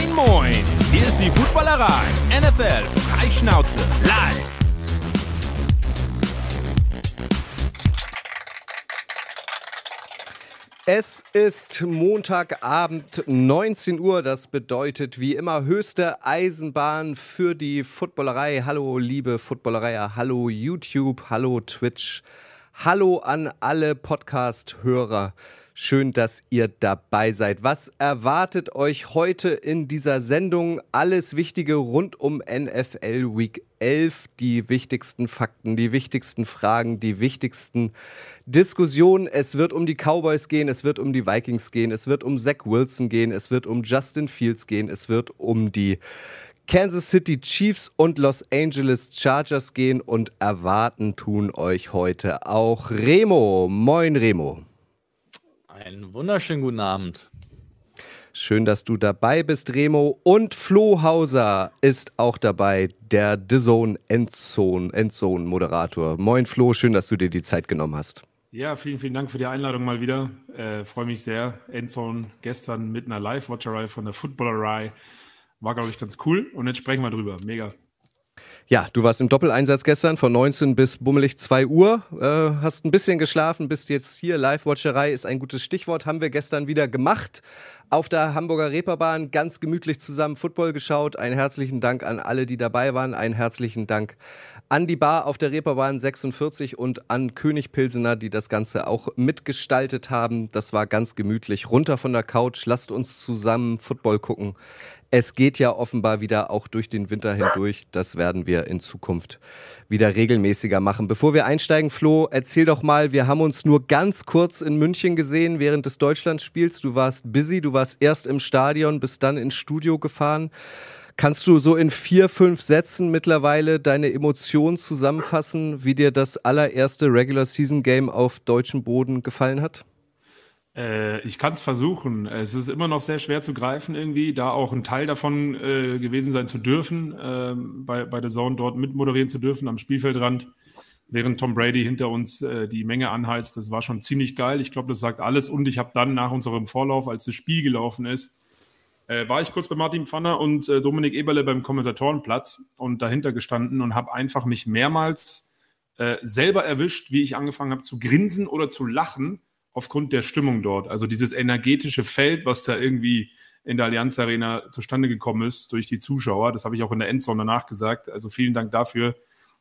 Moin, moin! Hier ist die Footballerei. NFL Freischnauze live. Es ist Montagabend 19 Uhr. Das bedeutet wie immer höchste Eisenbahn für die Footballerei. Hallo liebe Footballerei, hallo YouTube, hallo Twitch, hallo an alle Podcast-Hörer. Schön, dass ihr dabei seid. Was erwartet euch heute in dieser Sendung? Alles Wichtige rund um NFL Week 11. Die wichtigsten Fakten, die wichtigsten Fragen, die wichtigsten Diskussionen. Es wird um die Cowboys gehen, es wird um die Vikings gehen, es wird um Zach Wilson gehen, es wird um Justin Fields gehen, es wird um die Kansas City Chiefs und Los Angeles Chargers gehen und erwarten tun euch heute auch Remo. Moin Remo. Einen wunderschönen guten Abend. Schön, dass du dabei bist, Remo. Und Flo Hauser ist auch dabei, der The Zone Endzone, Endzone Moderator. Moin Flo, schön, dass du dir die Zeit genommen hast. Ja, vielen, vielen Dank für die Einladung mal wieder. Äh, Freue mich sehr. Endzone gestern mit einer Live-Watcherei von der Footballerei. War, glaube ich, ganz cool. Und jetzt sprechen wir drüber. Mega. Ja, du warst im Doppeleinsatz gestern von 19 bis bummelig 2 Uhr. Äh, hast ein bisschen geschlafen, bist jetzt hier. Live-Watcherei ist ein gutes Stichwort. Haben wir gestern wieder gemacht. Auf der Hamburger Reeperbahn ganz gemütlich zusammen Football geschaut. Einen herzlichen Dank an alle, die dabei waren. Einen herzlichen Dank an die Bar auf der Reeperbahn 46 und an König Pilsener, die das Ganze auch mitgestaltet haben. Das war ganz gemütlich. Runter von der Couch, lasst uns zusammen Football gucken. Es geht ja offenbar wieder auch durch den Winter hindurch. Das werden wir in Zukunft wieder regelmäßiger machen. Bevor wir einsteigen, Flo, erzähl doch mal, wir haben uns nur ganz kurz in München gesehen während des Deutschlandspiels. Du warst busy, du warst erst im Stadion, bist dann ins Studio gefahren. Kannst du so in vier, fünf Sätzen mittlerweile deine Emotionen zusammenfassen, wie dir das allererste Regular Season Game auf deutschem Boden gefallen hat? Äh, ich kann es versuchen. Es ist immer noch sehr schwer zu greifen irgendwie, da auch ein Teil davon äh, gewesen sein zu dürfen, äh, bei, bei der Zone dort mitmoderieren zu dürfen am Spielfeldrand, während Tom Brady hinter uns äh, die Menge anheizt. Das war schon ziemlich geil. Ich glaube, das sagt alles. Und ich habe dann nach unserem Vorlauf, als das Spiel gelaufen ist, äh, war ich kurz bei Martin Pfanner und äh, Dominik Eberle beim Kommentatorenplatz und dahinter gestanden und habe einfach mich mehrmals selber erwischt, wie ich angefangen habe zu grinsen oder zu lachen aufgrund der Stimmung dort. Also dieses energetische Feld, was da irgendwie in der Allianz Arena zustande gekommen ist durch die Zuschauer. Das habe ich auch in der Endzone danach gesagt. Also vielen Dank dafür.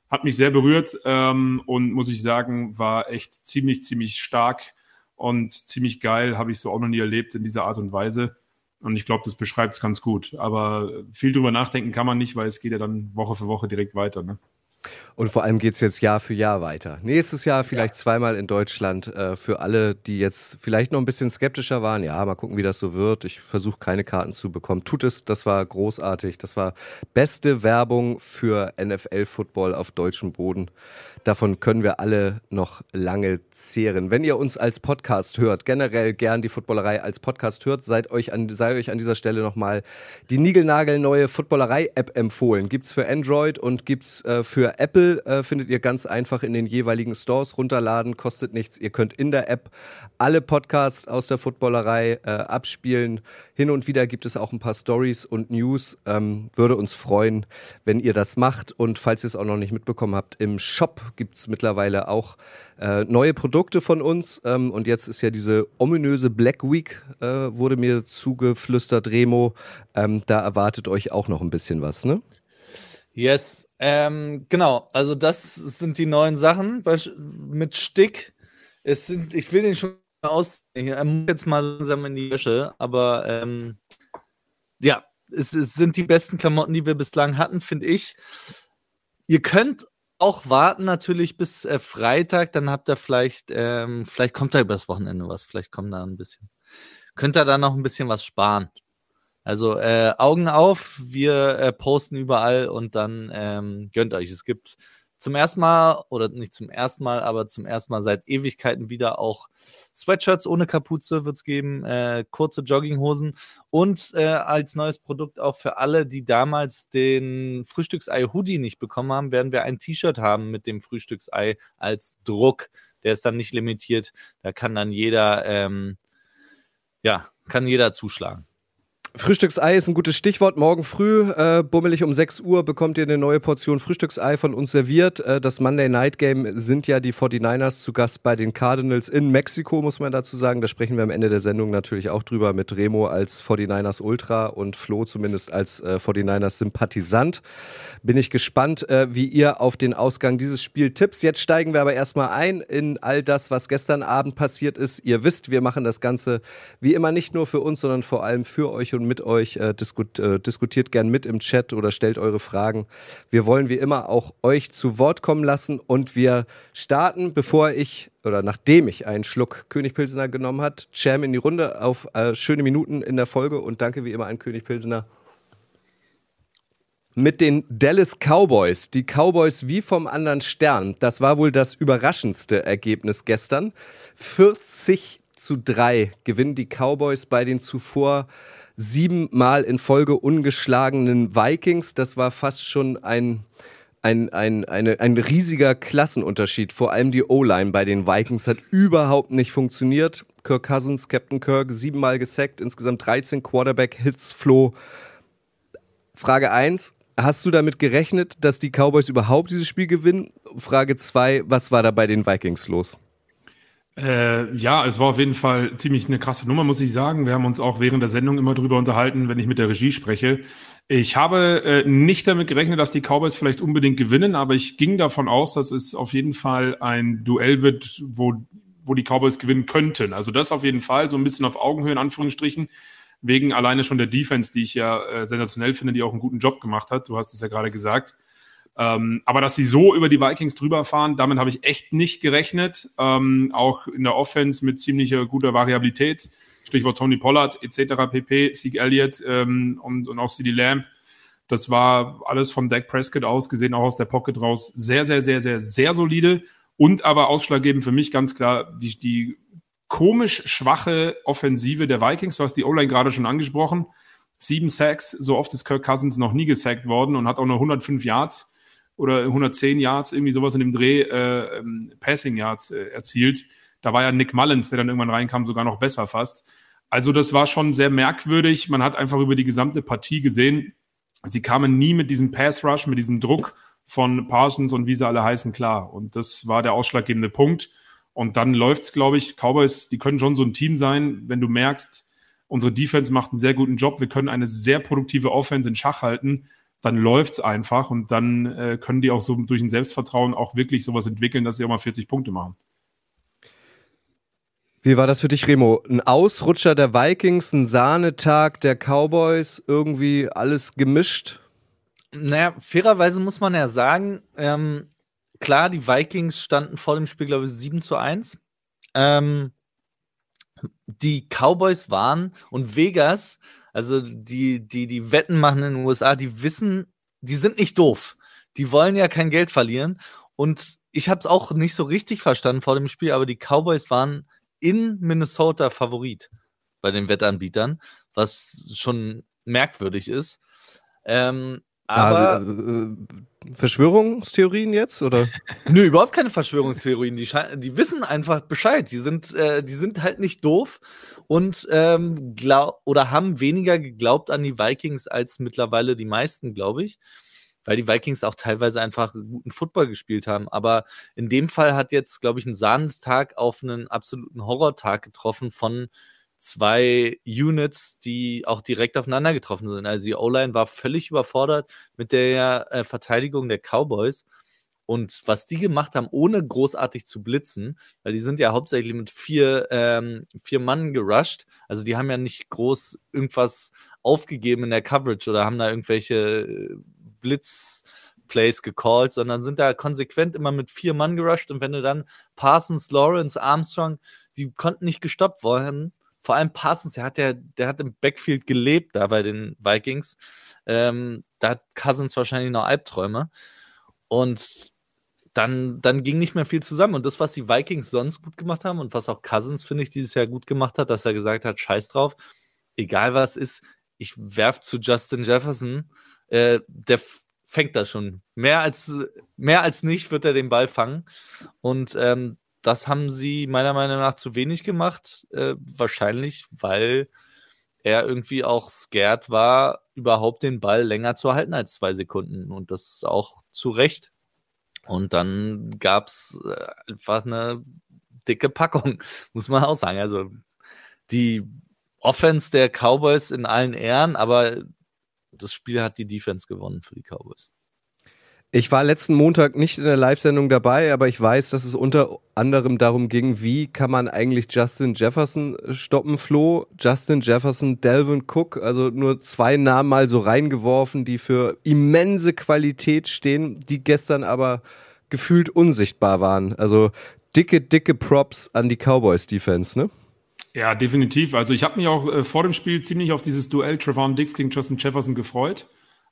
Hat mich sehr berührt ähm, und muss ich sagen, war echt ziemlich, ziemlich stark und ziemlich geil. Habe ich so auch noch nie erlebt in dieser Art und Weise. Und ich glaube, das beschreibt es ganz gut. Aber viel drüber nachdenken kann man nicht, weil es geht ja dann Woche für Woche direkt weiter. Ne? Und vor allem geht es jetzt Jahr für Jahr weiter. Nächstes Jahr vielleicht ja. zweimal in Deutschland. Äh, für alle, die jetzt vielleicht noch ein bisschen skeptischer waren, ja, mal gucken, wie das so wird. Ich versuche keine Karten zu bekommen. Tut es, das war großartig. Das war beste Werbung für NFL-Football auf deutschem Boden. Davon können wir alle noch lange zehren. Wenn ihr uns als Podcast hört, generell gern die Footballerei als Podcast hört, seid euch an, sei euch an dieser Stelle nochmal die niegelnagelneue Footballerei-App empfohlen. Gibt's für Android und gibt's äh, für Apple, äh, findet ihr ganz einfach in den jeweiligen Stores runterladen, kostet nichts. Ihr könnt in der App alle Podcasts aus der Footballerei äh, abspielen. Hin und wieder gibt es auch ein paar Stories und News. Ähm, würde uns freuen, wenn ihr das macht. Und falls ihr es auch noch nicht mitbekommen habt, im Shop gibt es mittlerweile auch äh, neue Produkte von uns. Ähm, und jetzt ist ja diese ominöse Black Week, äh, wurde mir zugeflüstert, Remo. Ähm, da erwartet euch auch noch ein bisschen was, ne? Yes, ähm, genau. Also das sind die neuen Sachen mit Stick. Es sind, ich will den schon aus, er muss jetzt mal langsam in die Wäsche, aber ähm, ja, es, es, sind die besten Klamotten, die wir bislang hatten, finde ich. Ihr könnt auch warten natürlich bis äh, Freitag, dann habt ihr vielleicht, ähm, vielleicht kommt da übers Wochenende was, vielleicht kommt da ein bisschen. Könnt ihr da noch ein bisschen was sparen. Also äh, Augen auf, wir äh, posten überall und dann ähm, gönnt euch. Es gibt zum ersten Mal, oder nicht zum ersten Mal, aber zum ersten Mal seit Ewigkeiten wieder auch Sweatshirts ohne Kapuze wird es geben, äh, kurze Jogginghosen und äh, als neues Produkt auch für alle, die damals den Frühstücksei-Hoodie nicht bekommen haben, werden wir ein T-Shirt haben mit dem Frühstücksei als Druck. Der ist dann nicht limitiert. Da kann dann jeder, ähm, ja, kann jeder zuschlagen. Frühstücksei ist ein gutes Stichwort. Morgen früh, äh, bummelig um 6 Uhr, bekommt ihr eine neue Portion Frühstücksei von uns serviert. Äh, das Monday Night Game sind ja die 49ers zu Gast bei den Cardinals in Mexiko, muss man dazu sagen. Da sprechen wir am Ende der Sendung natürlich auch drüber mit Remo als 49ers Ultra und Flo zumindest als äh, 49ers Sympathisant. Bin ich gespannt, äh, wie ihr auf den Ausgang dieses Spiels tipps. Jetzt steigen wir aber erstmal ein in all das, was gestern Abend passiert ist. Ihr wisst, wir machen das Ganze wie immer nicht nur für uns, sondern vor allem für euch und mit euch. Äh, diskut, äh, diskutiert gern mit im Chat oder stellt eure Fragen. Wir wollen wie immer auch euch zu Wort kommen lassen und wir starten, bevor ich oder nachdem ich einen Schluck König Pilsener genommen hat, Cham in die Runde auf äh, schöne Minuten in der Folge und danke wie immer an König Pilsener mit den Dallas Cowboys. Die Cowboys wie vom anderen Stern. Das war wohl das überraschendste Ergebnis gestern. 40 zu 3 gewinnen die Cowboys bei den zuvor siebenmal in Folge ungeschlagenen Vikings. Das war fast schon ein, ein, ein, eine, ein riesiger Klassenunterschied. Vor allem die O-Line bei den Vikings hat überhaupt nicht funktioniert. Kirk Cousins, Captain Kirk, siebenmal gesackt, insgesamt 13 Quarterback-Hits, Flo. Frage 1, Hast du damit gerechnet, dass die Cowboys überhaupt dieses Spiel gewinnen? Frage 2, was war da bei den Vikings los? Äh, ja, es war auf jeden Fall ziemlich eine krasse Nummer, muss ich sagen. Wir haben uns auch während der Sendung immer drüber unterhalten, wenn ich mit der Regie spreche. Ich habe äh, nicht damit gerechnet, dass die Cowboys vielleicht unbedingt gewinnen, aber ich ging davon aus, dass es auf jeden Fall ein Duell wird, wo, wo die Cowboys gewinnen könnten. Also das auf jeden Fall, so ein bisschen auf Augenhöhe in Anführungsstrichen wegen alleine schon der Defense, die ich ja äh, sensationell finde, die auch einen guten Job gemacht hat. Du hast es ja gerade gesagt. Ähm, aber dass sie so über die Vikings drüber fahren, damit habe ich echt nicht gerechnet. Ähm, auch in der Offense mit ziemlicher guter Variabilität. Stichwort Tony Pollard etc. pp, Sieg Elliott ähm, und, und auch CD Lamb. Das war alles vom Dak Prescott aus gesehen, auch aus der Pocket raus, sehr, sehr, sehr, sehr, sehr solide. Und aber ausschlaggebend für mich ganz klar die, die komisch schwache Offensive der Vikings. Du hast die O-Line gerade schon angesprochen. Sieben Sacks, so oft ist Kirk Cousins noch nie gesackt worden und hat auch nur 105 Yards oder 110 Yards, irgendwie sowas in dem Dreh, äh, ähm, Passing Yards äh, erzielt. Da war ja Nick Mullins, der dann irgendwann reinkam, sogar noch besser fast. Also das war schon sehr merkwürdig. Man hat einfach über die gesamte Partie gesehen, sie kamen nie mit diesem Pass Rush, mit diesem Druck von Parsons und wie sie alle heißen klar. Und das war der ausschlaggebende Punkt. Und dann läuft es, glaube ich, Cowboys, die können schon so ein Team sein, wenn du merkst, unsere Defense macht einen sehr guten Job, wir können eine sehr produktive Offense in Schach halten, dann läuft es einfach und dann äh, können die auch so durch ein Selbstvertrauen auch wirklich sowas entwickeln, dass sie auch mal 40 Punkte machen. Wie war das für dich, Remo? Ein Ausrutscher der Vikings, ein Sahnetag der Cowboys, irgendwie alles gemischt? Naja, fairerweise muss man ja sagen, ähm, klar, die Vikings standen vor dem Spiel, glaube ich, 7 zu 1. Ähm, die Cowboys waren und Vegas, also die, die, die Wetten machen in den USA, die wissen, die sind nicht doof. Die wollen ja kein Geld verlieren. Und ich habe es auch nicht so richtig verstanden vor dem Spiel, aber die Cowboys waren in Minnesota Favorit bei den Wettanbietern, was schon merkwürdig ist. Ähm, aber äh, Verschwörungstheorien jetzt oder? Nö, überhaupt keine Verschwörungstheorien. Die, die wissen einfach Bescheid. Die sind, äh, die sind halt nicht doof und ähm, glaub oder haben weniger geglaubt an die Vikings als mittlerweile die meisten, glaube ich. Weil die Vikings auch teilweise einfach guten Football gespielt haben. Aber in dem Fall hat jetzt, glaube ich, ein Sahnestag auf einen absoluten Horrortag getroffen von zwei Units, die auch direkt aufeinander getroffen sind. Also die O-Line war völlig überfordert mit der äh, Verteidigung der Cowboys. Und was die gemacht haben, ohne großartig zu blitzen, weil die sind ja hauptsächlich mit vier, ähm, vier Mann gerusht. Also die haben ja nicht groß irgendwas aufgegeben in der Coverage oder haben da irgendwelche äh, Blitzplays gecallt, sondern sind da konsequent immer mit vier Mann gerusht. Und wenn du dann Parsons, Lawrence, Armstrong, die konnten nicht gestoppt worden, vor allem Parsons, der hat, der, der hat im Backfield gelebt da bei den Vikings. Ähm, da hat Cousins wahrscheinlich noch Albträume. Und dann, dann ging nicht mehr viel zusammen. Und das, was die Vikings sonst gut gemacht haben und was auch Cousins, finde ich, dieses Jahr gut gemacht hat, dass er gesagt hat, scheiß drauf, egal was ist, ich werf zu Justin Jefferson, äh, der fängt das schon. Mehr als, mehr als nicht wird er den Ball fangen. Und ähm, das haben sie meiner Meinung nach zu wenig gemacht. Äh, wahrscheinlich, weil er irgendwie auch scared war, überhaupt den Ball länger zu halten als zwei Sekunden. Und das auch zu Recht. Und dann gab es äh, einfach eine dicke Packung, muss man auch sagen. Also die Offense der Cowboys in allen Ehren, aber das Spiel hat die Defense gewonnen für die Cowboys. Ich war letzten Montag nicht in der Live-Sendung dabei, aber ich weiß, dass es unter anderem darum ging, wie kann man eigentlich Justin Jefferson stoppen, Flo? Justin Jefferson, Delvin Cook, also nur zwei Namen mal so reingeworfen, die für immense Qualität stehen, die gestern aber gefühlt unsichtbar waren. Also dicke, dicke Props an die Cowboys-Defense, ne? Ja, definitiv. Also ich habe mich auch äh, vor dem Spiel ziemlich auf dieses Duell Trevon Dix gegen Justin Jefferson gefreut,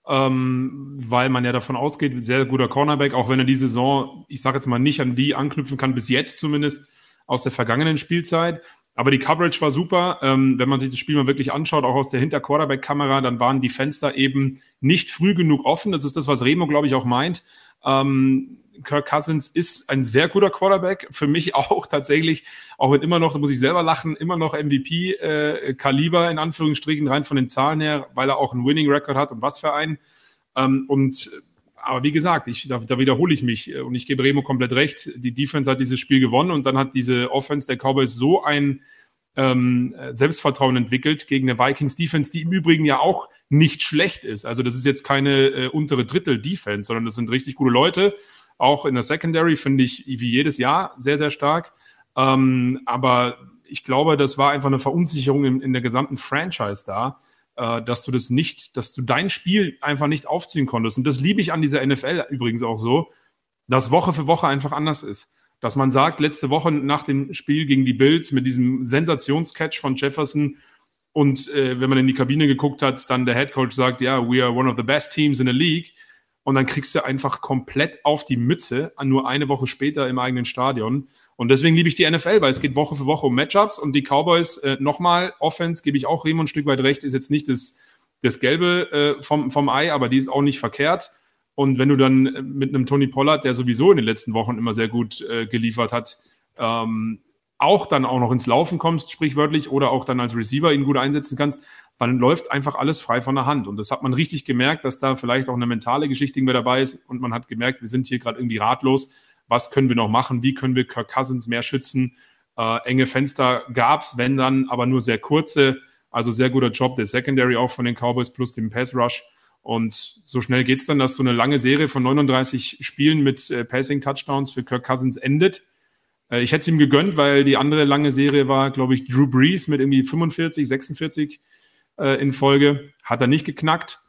ähm, weil man ja davon ausgeht, sehr guter Cornerback, auch wenn er die Saison, ich sage jetzt mal, nicht an die anknüpfen kann, bis jetzt zumindest aus der vergangenen Spielzeit. Aber die Coverage war super. Ähm, wenn man sich das Spiel mal wirklich anschaut, auch aus der Hinter-Quarterback-Kamera, dann waren die Fenster eben nicht früh genug offen. Das ist das, was Remo, glaube ich, auch meint. Ähm, Kirk Cousins ist ein sehr guter Quarterback. Für mich auch tatsächlich, auch wenn immer noch, da muss ich selber lachen, immer noch MVP-Kaliber äh, in Anführungsstrichen, rein von den Zahlen her, weil er auch einen Winning-Record hat und was für einen. Ähm, und aber wie gesagt, ich, da, da wiederhole ich mich und ich gebe Remo komplett recht. Die Defense hat dieses Spiel gewonnen und dann hat diese Offense der Cowboys so ein ähm, Selbstvertrauen entwickelt gegen eine Vikings Defense, die im Übrigen ja auch nicht schlecht ist. Also das ist jetzt keine äh, untere Drittel Defense, sondern das sind richtig gute Leute. Auch in der Secondary finde ich wie jedes Jahr sehr, sehr stark. Ähm, aber ich glaube, das war einfach eine Verunsicherung in, in der gesamten Franchise da, äh, dass du das nicht, dass du dein Spiel einfach nicht aufziehen konntest. Und das liebe ich an dieser NFL übrigens auch so, dass Woche für Woche einfach anders ist. Dass man sagt, letzte Woche nach dem Spiel gegen die Bills mit diesem Sensationscatch von Jefferson und äh, wenn man in die Kabine geguckt hat, dann der Head Coach sagt, ja, we are one of the best teams in the league und dann kriegst du einfach komplett auf die Mütze, nur eine Woche später im eigenen Stadion. Und deswegen liebe ich die NFL, weil es geht Woche für Woche um Matchups und die Cowboys, äh, nochmal, Offense, gebe ich auch Remo ein Stück weit recht, ist jetzt nicht das, das Gelbe äh, vom, vom Ei, aber die ist auch nicht verkehrt. Und wenn du dann mit einem Tony Pollard, der sowieso in den letzten Wochen immer sehr gut äh, geliefert hat, ähm, auch dann auch noch ins Laufen kommst, sprichwörtlich, oder auch dann als Receiver ihn gut einsetzen kannst, dann läuft einfach alles frei von der Hand. Und das hat man richtig gemerkt, dass da vielleicht auch eine mentale Geschichte irgendwie dabei ist. Und man hat gemerkt, wir sind hier gerade irgendwie ratlos. Was können wir noch machen? Wie können wir Kirk Cousins mehr schützen? Äh, enge Fenster gab's, wenn dann, aber nur sehr kurze. Also sehr guter Job der Secondary auch von den Cowboys plus dem Pass Rush. Und so schnell geht's dann, dass so eine lange Serie von 39 Spielen mit äh, Passing Touchdowns für Kirk Cousins endet. Äh, ich hätte es ihm gegönnt, weil die andere lange Serie war, glaube ich, Drew Brees mit irgendwie 45, 46 äh, in Folge. Hat er nicht geknackt.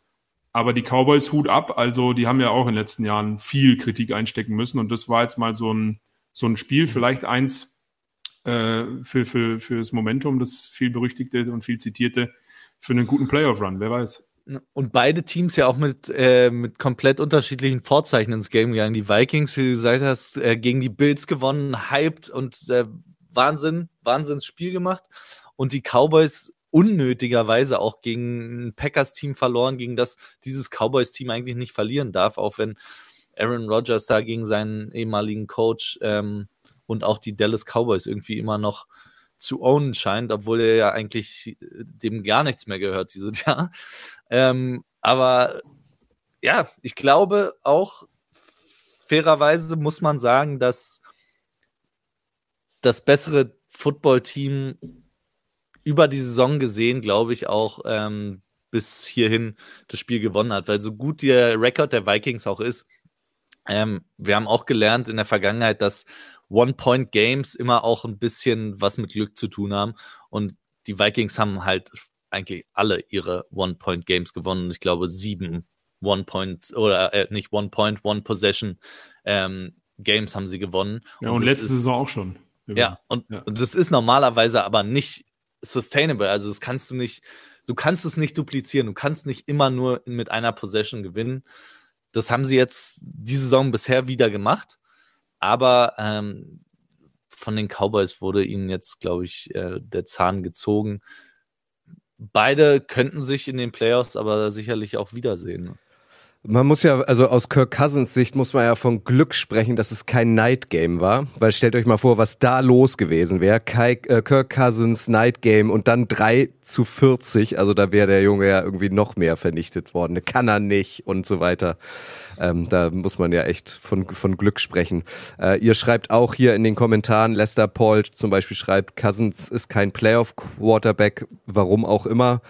Aber die Cowboys Hut ab. Also die haben ja auch in den letzten Jahren viel Kritik einstecken müssen. Und das war jetzt mal so ein, so ein Spiel, mhm. vielleicht eins äh, für, für, für das Momentum, das viel berüchtigte und viel zitierte, für einen guten Playoff-Run. Wer weiß. Und beide Teams ja auch mit, äh, mit komplett unterschiedlichen Vorzeichen ins Game gegangen. Die Vikings, wie du gesagt hast, äh, gegen die Bills gewonnen, hyped und äh, Wahnsinn, Wahnsinnsspiel gemacht. Und die Cowboys unnötigerweise auch gegen ein Packers-Team verloren, gegen das dieses Cowboys-Team eigentlich nicht verlieren darf, auch wenn Aaron Rodgers da gegen seinen ehemaligen Coach ähm, und auch die Dallas Cowboys irgendwie immer noch zu ownen scheint, obwohl er ja eigentlich äh, dem gar nichts mehr gehört dieses Jahr. Ähm, aber ja, ich glaube auch fairerweise muss man sagen, dass das bessere Football-Team über die Saison gesehen, glaube ich, auch ähm, bis hierhin das Spiel gewonnen hat, weil so gut der Rekord der Vikings auch ist, ähm, wir haben auch gelernt in der Vergangenheit, dass One-Point-Games immer auch ein bisschen was mit Glück zu tun haben. Und die Vikings haben halt eigentlich alle ihre One-Point-Games gewonnen. Ich glaube, sieben One-Point oder äh, nicht One-Point, One-Possession ähm, Games haben sie gewonnen. Ja, und, und letzte ist, Saison auch schon. Übrigens. Ja und, ja, und das ist normalerweise aber nicht sustainable. Also das kannst du nicht, du kannst es nicht duplizieren. Du kannst nicht immer nur mit einer Possession gewinnen. Das haben sie jetzt diese Saison bisher wieder gemacht. Aber ähm, von den Cowboys wurde ihnen jetzt, glaube ich, äh, der Zahn gezogen. Beide könnten sich in den Playoffs aber sicherlich auch wiedersehen. Man muss ja, also aus Kirk Cousins Sicht muss man ja von Glück sprechen, dass es kein Night Game war. Weil stellt euch mal vor, was da los gewesen wäre. Äh, Kirk Cousins Night Game und dann 3 zu 40. Also da wäre der Junge ja irgendwie noch mehr vernichtet worden. Kann er nicht und so weiter. Ähm, da muss man ja echt von, von Glück sprechen. Äh, ihr schreibt auch hier in den Kommentaren, Lester Paul zum Beispiel schreibt, Cousins ist kein Playoff-Quarterback, warum auch immer.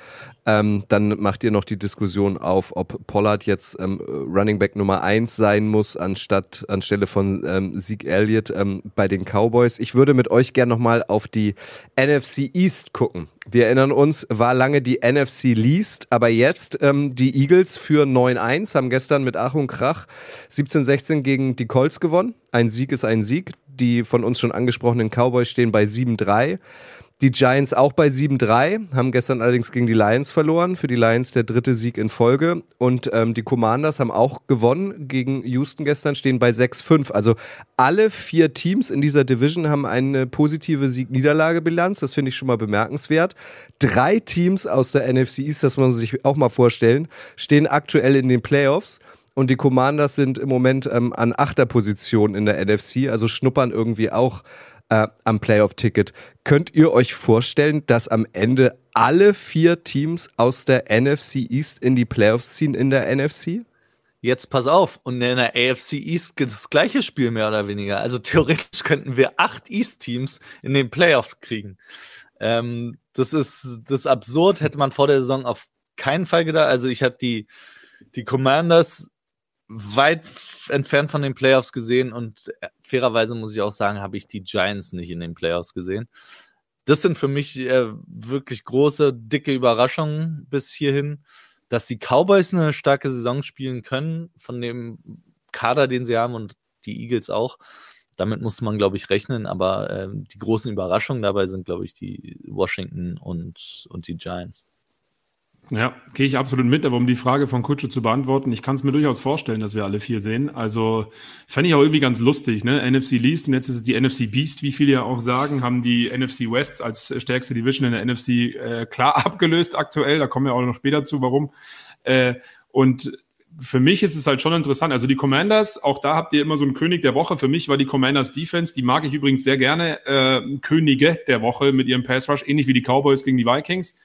Ähm, dann macht ihr noch die Diskussion auf, ob Pollard jetzt ähm, Running Back Nummer 1 sein muss, anstatt anstelle von ähm, Zeke Elliott ähm, bei den Cowboys. Ich würde mit euch gerne nochmal auf die NFC East gucken. Wir erinnern uns, war lange die NFC Least, aber jetzt ähm, die Eagles für 9-1, haben gestern mit Ach und Krach 17-16 gegen die Colts gewonnen. Ein Sieg ist ein Sieg. Die von uns schon angesprochenen Cowboys stehen bei 7-3. Die Giants auch bei 7-3, haben gestern allerdings gegen die Lions verloren. Für die Lions der dritte Sieg in Folge. Und ähm, die Commanders haben auch gewonnen gegen Houston gestern, stehen bei 6-5. Also alle vier Teams in dieser Division haben eine positive Sieg-Niederlage-Bilanz. Das finde ich schon mal bemerkenswert. Drei Teams aus der NFC East, das muss man sich auch mal vorstellen, stehen aktuell in den Playoffs. Und die Commanders sind im Moment ähm, an achter Position in der NFC, also schnuppern irgendwie auch äh, am Playoff-Ticket. Könnt ihr euch vorstellen, dass am Ende alle vier Teams aus der NFC East in die Playoffs ziehen in der NFC? Jetzt pass auf, und in der AFC East gibt es das gleiche Spiel mehr oder weniger. Also theoretisch könnten wir acht East-Teams in den Playoffs kriegen. Ähm, das ist das ist absurd, hätte man vor der Saison auf keinen Fall gedacht. Also ich habe die, die Commanders weit entfernt von den Playoffs gesehen und äh, fairerweise muss ich auch sagen, habe ich die Giants nicht in den Playoffs gesehen. Das sind für mich äh, wirklich große, dicke Überraschungen bis hierhin, dass die Cowboys eine starke Saison spielen können von dem Kader, den sie haben und die Eagles auch. Damit muss man, glaube ich, rechnen, aber äh, die großen Überraschungen dabei sind, glaube ich, die Washington und, und die Giants. Ja, gehe ich absolut mit, aber um die Frage von Kutsche zu beantworten, ich kann es mir durchaus vorstellen, dass wir alle vier sehen. Also fände ich auch irgendwie ganz lustig, ne? NFC Least und jetzt ist es die NFC Beast, wie viele ja auch sagen, haben die NFC West als stärkste Division in der NFC äh, klar abgelöst aktuell. Da kommen wir auch noch später zu, warum. Äh, und für mich ist es halt schon interessant. Also die Commanders, auch da habt ihr immer so einen König der Woche. Für mich war die Commanders Defense, die mag ich übrigens sehr gerne, äh, Könige der Woche mit ihrem Pass Rush, ähnlich wie die Cowboys gegen die Vikings.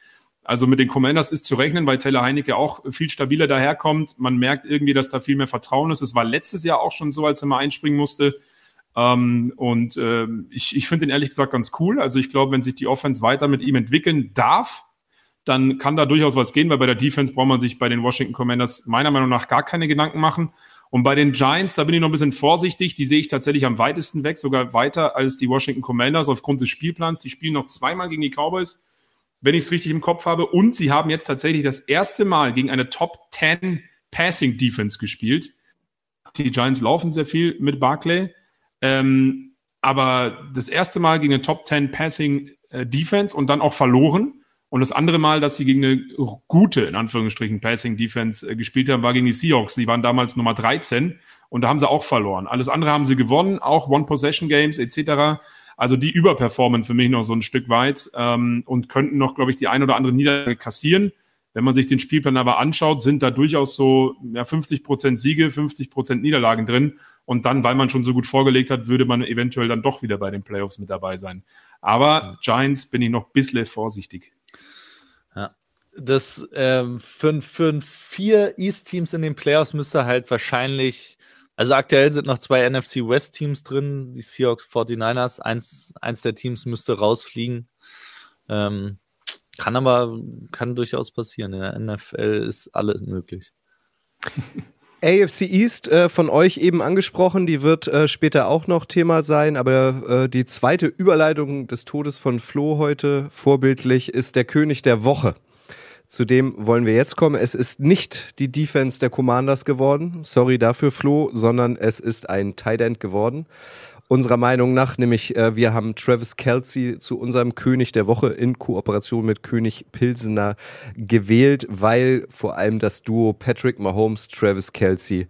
Also mit den Commanders ist zu rechnen, weil Taylor Heinecke auch viel stabiler daherkommt. Man merkt irgendwie, dass da viel mehr Vertrauen ist. Es war letztes Jahr auch schon so, als er mal einspringen musste. Ähm, und äh, ich, ich finde ihn ehrlich gesagt ganz cool. Also ich glaube, wenn sich die Offense weiter mit ihm entwickeln darf, dann kann da durchaus was gehen, weil bei der Defense braucht man sich bei den Washington Commanders meiner Meinung nach gar keine Gedanken machen. Und bei den Giants, da bin ich noch ein bisschen vorsichtig. Die sehe ich tatsächlich am weitesten weg, sogar weiter als die Washington Commanders aufgrund des Spielplans. Die spielen noch zweimal gegen die Cowboys wenn ich es richtig im Kopf habe. Und sie haben jetzt tatsächlich das erste Mal gegen eine Top 10 Passing Defense gespielt. Die Giants laufen sehr viel mit Barclay. Ähm, aber das erste Mal gegen eine Top 10 Passing äh, Defense und dann auch verloren. Und das andere Mal, dass sie gegen eine gute, in Anführungsstrichen, Passing Defense äh, gespielt haben, war gegen die Seahawks. Die waren damals Nummer 13 und da haben sie auch verloren. Alles andere haben sie gewonnen, auch One-Possession-Games etc. Also die überperformen für mich noch so ein Stück weit ähm, und könnten noch, glaube ich, die ein oder andere Niederlage kassieren. Wenn man sich den Spielplan aber anschaut, sind da durchaus so ja, 50 Prozent Siege, 50 Prozent Niederlagen drin. Und dann, weil man schon so gut vorgelegt hat, würde man eventuell dann doch wieder bei den Playoffs mit dabei sein. Aber Giants bin ich noch ein bisschen vorsichtig. Ja. Das ähm, für, für vier East-Teams in den Playoffs müsste halt wahrscheinlich also aktuell sind noch zwei NFC West Teams drin, die Seahawks 49ers. Eins, eins der Teams müsste rausfliegen. Ähm, kann aber, kann durchaus passieren. In der NFL ist alles möglich. AFC East äh, von euch eben angesprochen, die wird äh, später auch noch Thema sein, aber äh, die zweite Überleitung des Todes von Flo heute vorbildlich ist der König der Woche. Zu dem wollen wir jetzt kommen. Es ist nicht die Defense der Commanders geworden. Sorry dafür, Flo, sondern es ist ein Tight End geworden. Unserer Meinung nach, nämlich äh, wir haben Travis Kelsey zu unserem König der Woche in Kooperation mit König Pilsener gewählt, weil vor allem das Duo Patrick Mahomes, Travis Kelsey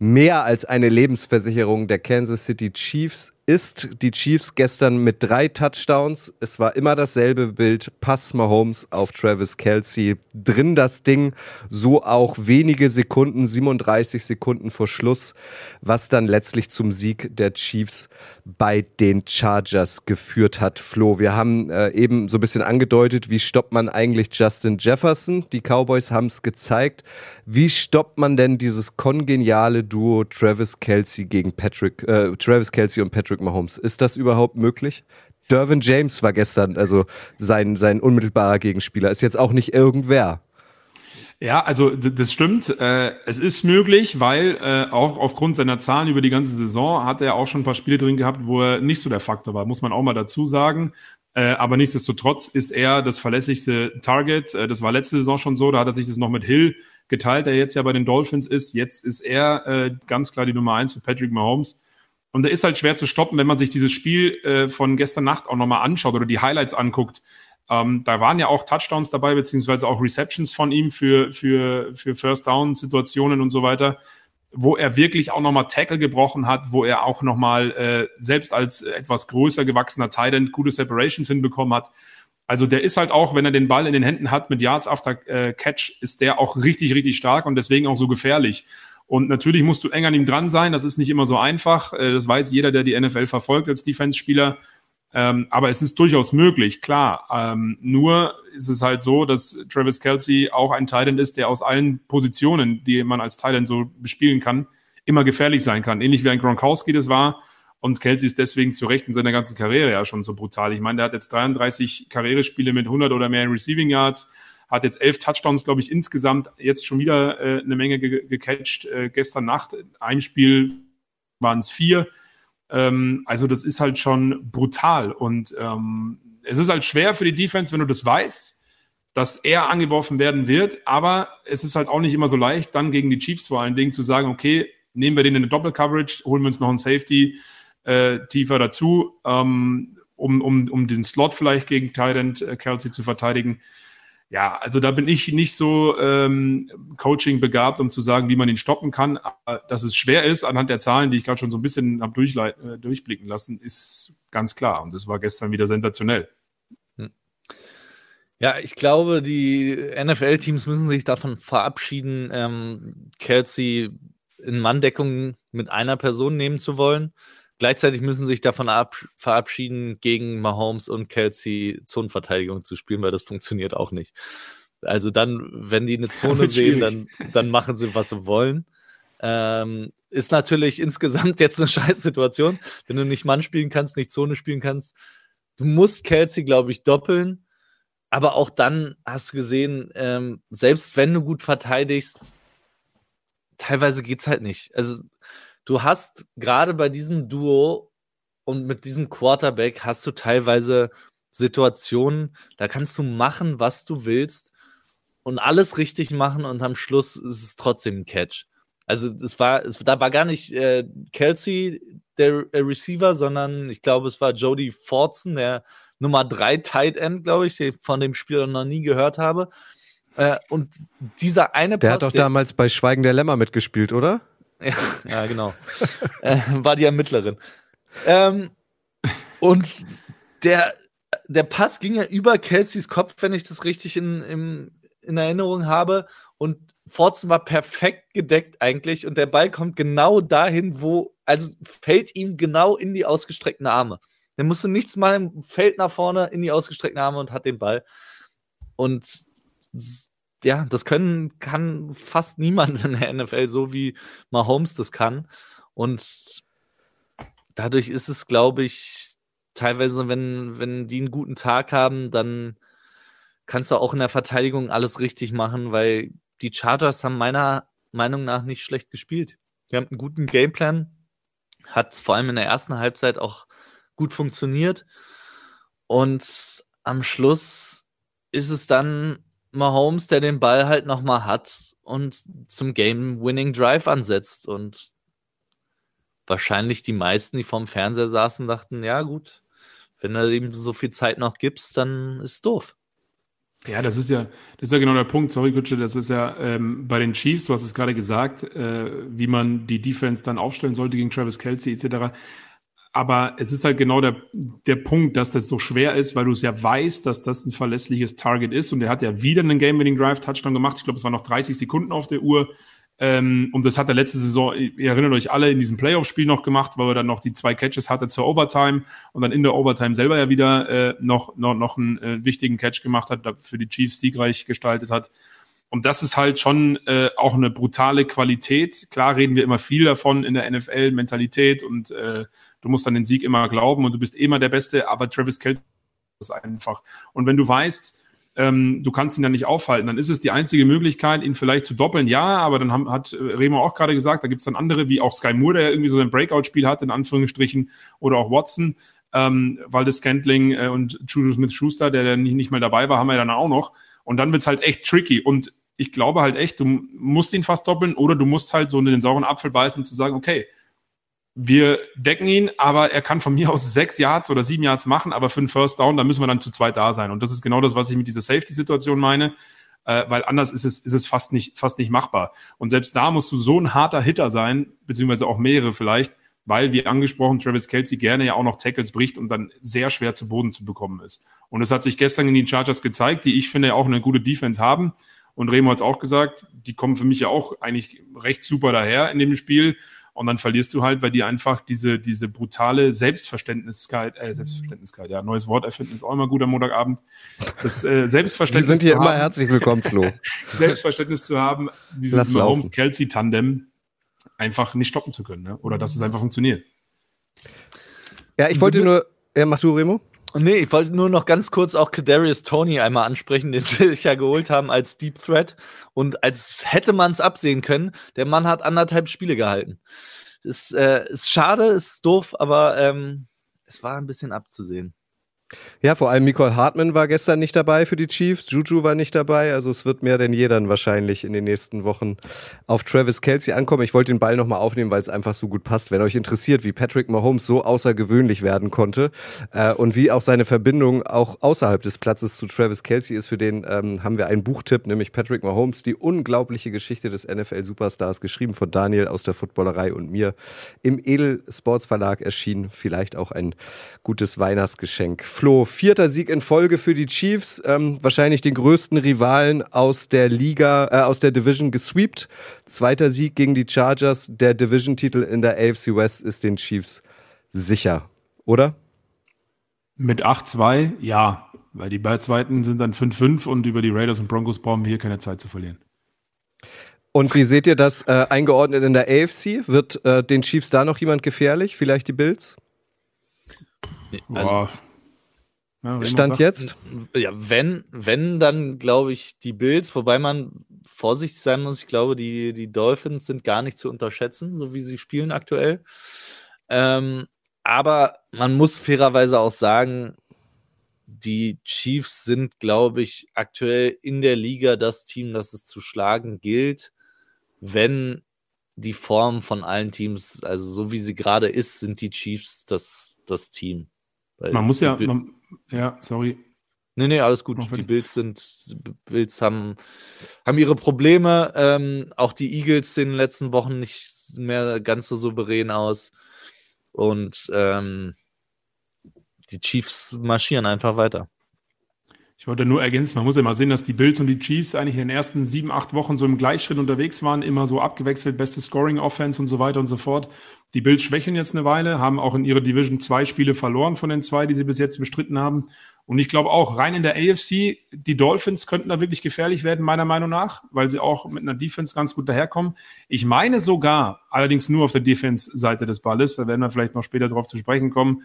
mehr als eine Lebensversicherung der Kansas City Chiefs ist die Chiefs gestern mit drei Touchdowns. Es war immer dasselbe Bild. Pass Mahomes auf Travis Kelsey. Drin das Ding. So auch wenige Sekunden, 37 Sekunden vor Schluss, was dann letztlich zum Sieg der Chiefs bei den Chargers geführt hat. Flo, wir haben äh, eben so ein bisschen angedeutet, wie stoppt man eigentlich Justin Jefferson? Die Cowboys haben es gezeigt. Wie stoppt man denn dieses kongeniale Duo Travis Kelsey gegen Patrick, äh, Travis Kelsey und Patrick Mahomes? Ist das überhaupt möglich? Dervin James war gestern, also sein, sein unmittelbarer Gegenspieler, ist jetzt auch nicht irgendwer. Ja, also das stimmt. Äh, es ist möglich, weil äh, auch aufgrund seiner Zahlen über die ganze Saison hat er auch schon ein paar Spiele drin gehabt, wo er nicht so der Faktor war, muss man auch mal dazu sagen. Äh, aber nichtsdestotrotz ist er das verlässlichste Target. Äh, das war letzte Saison schon so, da hat er sich das noch mit Hill geteilt, der jetzt ja bei den Dolphins ist. Jetzt ist er äh, ganz klar die Nummer eins für Patrick Mahomes. Und er ist halt schwer zu stoppen, wenn man sich dieses Spiel äh, von gestern Nacht auch nochmal anschaut oder die Highlights anguckt. Ähm, da waren ja auch Touchdowns dabei, beziehungsweise auch Receptions von ihm für, für, für First Down-Situationen und so weiter, wo er wirklich auch nochmal Tackle gebrochen hat, wo er auch nochmal äh, selbst als etwas größer gewachsener Titan gute Separations hinbekommen hat. Also der ist halt auch, wenn er den Ball in den Händen hat mit Yards after äh, Catch, ist der auch richtig, richtig stark und deswegen auch so gefährlich. Und natürlich musst du eng an ihm dran sein. Das ist nicht immer so einfach. Äh, das weiß jeder, der die NFL verfolgt als Defense-Spieler. Ähm, aber es ist durchaus möglich, klar. Ähm, nur ist es halt so, dass Travis Kelsey auch ein Titan ist, der aus allen Positionen, die man als Titan so bespielen kann, immer gefährlich sein kann. Ähnlich wie ein Gronkowski das war. Und Kelsey ist deswegen zu Recht in seiner ganzen Karriere ja schon so brutal. Ich meine, der hat jetzt 33 Karrierespiele mit 100 oder mehr Receiving Yards, hat jetzt elf Touchdowns, glaube ich, insgesamt jetzt schon wieder äh, eine Menge ge gecatcht. Äh, gestern Nacht, ein Spiel waren es vier. Ähm, also das ist halt schon brutal. Und ähm, es ist halt schwer für die Defense, wenn du das weißt, dass er angeworfen werden wird. Aber es ist halt auch nicht immer so leicht, dann gegen die Chiefs vor allen Dingen zu sagen, okay, nehmen wir den in eine Doppel-Coverage, holen wir uns noch einen Safety äh, tiefer dazu, ähm, um, um, um den Slot vielleicht gegen Tyrant äh, Kelsey zu verteidigen. Ja, also da bin ich nicht so ähm, Coaching begabt, um zu sagen, wie man ihn stoppen kann. Aber dass es schwer ist, anhand der Zahlen, die ich gerade schon so ein bisschen habe äh, durchblicken lassen, ist ganz klar. Und das war gestern wieder sensationell. Hm. Ja, ich glaube, die NFL-Teams müssen sich davon verabschieden, ähm, Kelsey in Manndeckung mit einer Person nehmen zu wollen. Gleichzeitig müssen sie sich davon verabschieden, gegen Mahomes und Kelsey Zonenverteidigung zu spielen, weil das funktioniert auch nicht. Also dann, wenn die eine Zone sehen, dann, dann machen sie, was sie wollen. Ähm, ist natürlich insgesamt jetzt eine scheiß Situation, wenn du nicht Mann spielen kannst, nicht Zone spielen kannst. Du musst Kelsey, glaube ich, doppeln. Aber auch dann hast du gesehen, ähm, selbst wenn du gut verteidigst, teilweise geht es halt nicht. Also du hast gerade bei diesem Duo und mit diesem Quarterback hast du teilweise Situationen, da kannst du machen, was du willst und alles richtig machen und am Schluss ist es trotzdem ein Catch. Also es war, es, da war gar nicht äh, Kelsey der äh, Receiver, sondern ich glaube, es war Jody Fortson, der Nummer 3 Tight End, glaube ich, von dem Spieler noch nie gehört habe. Äh, und dieser eine Der Pass, hat doch damals bei Schweigen der Lämmer mitgespielt, oder? Ja, genau. äh, war die Ermittlerin. Ähm, und der, der Pass ging ja über Kelseys Kopf, wenn ich das richtig in, in, in Erinnerung habe. Und Forzen war perfekt gedeckt eigentlich. Und der Ball kommt genau dahin, wo, also fällt ihm genau in die ausgestreckten Arme. Der musste nichts machen, fällt nach vorne in die ausgestreckten Arme und hat den Ball. Und ja, das können, kann fast niemand in der NFL, so wie Mahomes das kann. Und dadurch ist es, glaube ich, teilweise, wenn, wenn die einen guten Tag haben, dann kannst du auch in der Verteidigung alles richtig machen, weil die Chargers haben meiner Meinung nach nicht schlecht gespielt. Die haben einen guten Gameplan, hat vor allem in der ersten Halbzeit auch gut funktioniert. Und am Schluss ist es dann Mahomes, der den Ball halt nochmal hat und zum Game-Winning Drive ansetzt. Und wahrscheinlich die meisten, die vorm Fernseher saßen, dachten, ja gut, wenn du ihm so viel Zeit noch gibst, dann ist doof. Ja, das ist ja, das ist ja genau der Punkt. Sorry, Kutsche, das ist ja ähm, bei den Chiefs, du hast es gerade gesagt, äh, wie man die Defense dann aufstellen sollte gegen Travis Kelsey etc. Aber es ist halt genau der, der Punkt, dass das so schwer ist, weil du es ja weißt, dass das ein verlässliches Target ist. Und er hat ja wieder einen Game-Winning-Drive-Touchdown gemacht. Ich glaube, es waren noch 30 Sekunden auf der Uhr. Ähm, und das hat er letzte Saison, ihr erinnert euch alle, in diesem Playoff-Spiel noch gemacht, weil er dann noch die zwei Catches hatte zur Overtime und dann in der Overtime selber ja wieder äh, noch, noch, noch einen äh, wichtigen Catch gemacht hat, für die Chiefs siegreich gestaltet hat. Und das ist halt schon äh, auch eine brutale Qualität. Klar reden wir immer viel davon in der NFL, Mentalität und äh, du musst an den Sieg immer glauben und du bist immer der Beste, aber Travis Kelce ist einfach. Und wenn du weißt, ähm, du kannst ihn dann nicht aufhalten. Dann ist es die einzige Möglichkeit, ihn vielleicht zu doppeln. Ja, aber dann haben, hat äh, Remo auch gerade gesagt, da gibt es dann andere, wie auch Sky Moore, der irgendwie so ein Breakout-Spiel hat, in Anführungsstrichen, oder auch Watson, ähm, weil das Scantling äh, und Juju Smith-Schuster, der dann nicht, nicht mal dabei war, haben wir dann auch noch. Und dann wird's halt echt tricky. Und ich glaube halt echt, du musst ihn fast doppeln oder du musst halt so in den sauren Apfel beißen zu sagen, okay, wir decken ihn, aber er kann von mir aus sechs Yards oder sieben Yards machen, aber für einen First Down, da müssen wir dann zu zweit da sein. Und das ist genau das, was ich mit dieser Safety-Situation meine, äh, weil anders ist es, ist es fast nicht, fast nicht machbar. Und selbst da musst du so ein harter Hitter sein, beziehungsweise auch mehrere vielleicht, weil, wie angesprochen, Travis Kelsey gerne ja auch noch Tackles bricht und dann sehr schwer zu Boden zu bekommen ist. Und es hat sich gestern in den Chargers gezeigt, die ich finde auch eine gute Defense haben. Und Remo hat es auch gesagt, die kommen für mich ja auch eigentlich recht super daher in dem Spiel. Und dann verlierst du halt, weil die einfach diese, diese brutale Selbstverständniskeit, äh, Selbstverständniskeit, ja, neues Wort erfinden ist auch immer gut am Montagabend. Das äh, Selbstverständnis. Die sind hier immer haben, herzlich willkommen, Flo. Selbstverständnis zu haben, dieses Mahomes-Kelsey-Tandem einfach nicht stoppen zu können, ne? oder dass es einfach funktioniert. Ja, ich wollte nur, ja, mach du, Remo. Nee, ich wollte nur noch ganz kurz auch Kadarius Tony einmal ansprechen, den sie sich ja geholt haben als Deep Threat. Und als hätte man es absehen können, der Mann hat anderthalb Spiele gehalten. Das äh, ist schade, ist doof, aber ähm, es war ein bisschen abzusehen. Ja, vor allem Nicole Hartman war gestern nicht dabei für die Chiefs, Juju war nicht dabei, also es wird mehr denn je dann wahrscheinlich in den nächsten Wochen auf Travis Kelsey ankommen. Ich wollte den Ball nochmal aufnehmen, weil es einfach so gut passt. Wenn euch interessiert, wie Patrick Mahomes so außergewöhnlich werden konnte äh, und wie auch seine Verbindung auch außerhalb des Platzes zu Travis Kelsey ist, für den ähm, haben wir einen Buchtipp, nämlich Patrick Mahomes, die unglaubliche Geschichte des NFL-Superstars, geschrieben von Daniel aus der Footballerei und mir im Edel Sports Verlag erschienen. Vielleicht auch ein gutes Weihnachtsgeschenk. Flo, vierter Sieg in Folge für die Chiefs, ähm, wahrscheinlich den größten Rivalen aus der Liga, äh, aus der Division gesweept. Zweiter Sieg gegen die Chargers, der Division-Titel in der AFC West ist den Chiefs sicher, oder? Mit 8-2, ja, weil die beiden zweiten sind dann 5-5 und über die Raiders und Broncos brauchen wir hier keine Zeit zu verlieren. Und wie seht ihr das äh, eingeordnet in der AFC? Wird äh, den Chiefs da noch jemand gefährlich? Vielleicht die Bills? Also, ja, Stand jetzt? Ja, wenn, wenn, dann glaube ich die Bills, wobei man vorsichtig sein muss. Ich glaube, die, die Dolphins sind gar nicht zu unterschätzen, so wie sie spielen aktuell. Ähm, aber man muss fairerweise auch sagen, die Chiefs sind, glaube ich, aktuell in der Liga das Team, das es zu schlagen gilt, wenn die Form von allen Teams, also so wie sie gerade ist, sind die Chiefs das, das Team. Weil man muss ja, man, ja, sorry. Nee, nee, alles gut. Die Bills sind, Bills haben, haben ihre Probleme. Ähm, auch die Eagles sehen in den letzten Wochen nicht mehr ganz so souverän aus. Und ähm, die Chiefs marschieren einfach weiter. Ich wollte nur ergänzen, man muss ja mal sehen, dass die Bills und die Chiefs eigentlich in den ersten sieben, acht Wochen so im Gleichschritt unterwegs waren, immer so abgewechselt, beste Scoring-Offense und so weiter und so fort. Die Bills schwächeln jetzt eine Weile, haben auch in ihrer Division zwei Spiele verloren von den zwei, die sie bis jetzt bestritten haben. Und ich glaube auch, rein in der AFC, die Dolphins könnten da wirklich gefährlich werden, meiner Meinung nach, weil sie auch mit einer Defense ganz gut daherkommen. Ich meine sogar, allerdings nur auf der Defense-Seite des Balles, da werden wir vielleicht noch später drauf zu sprechen kommen,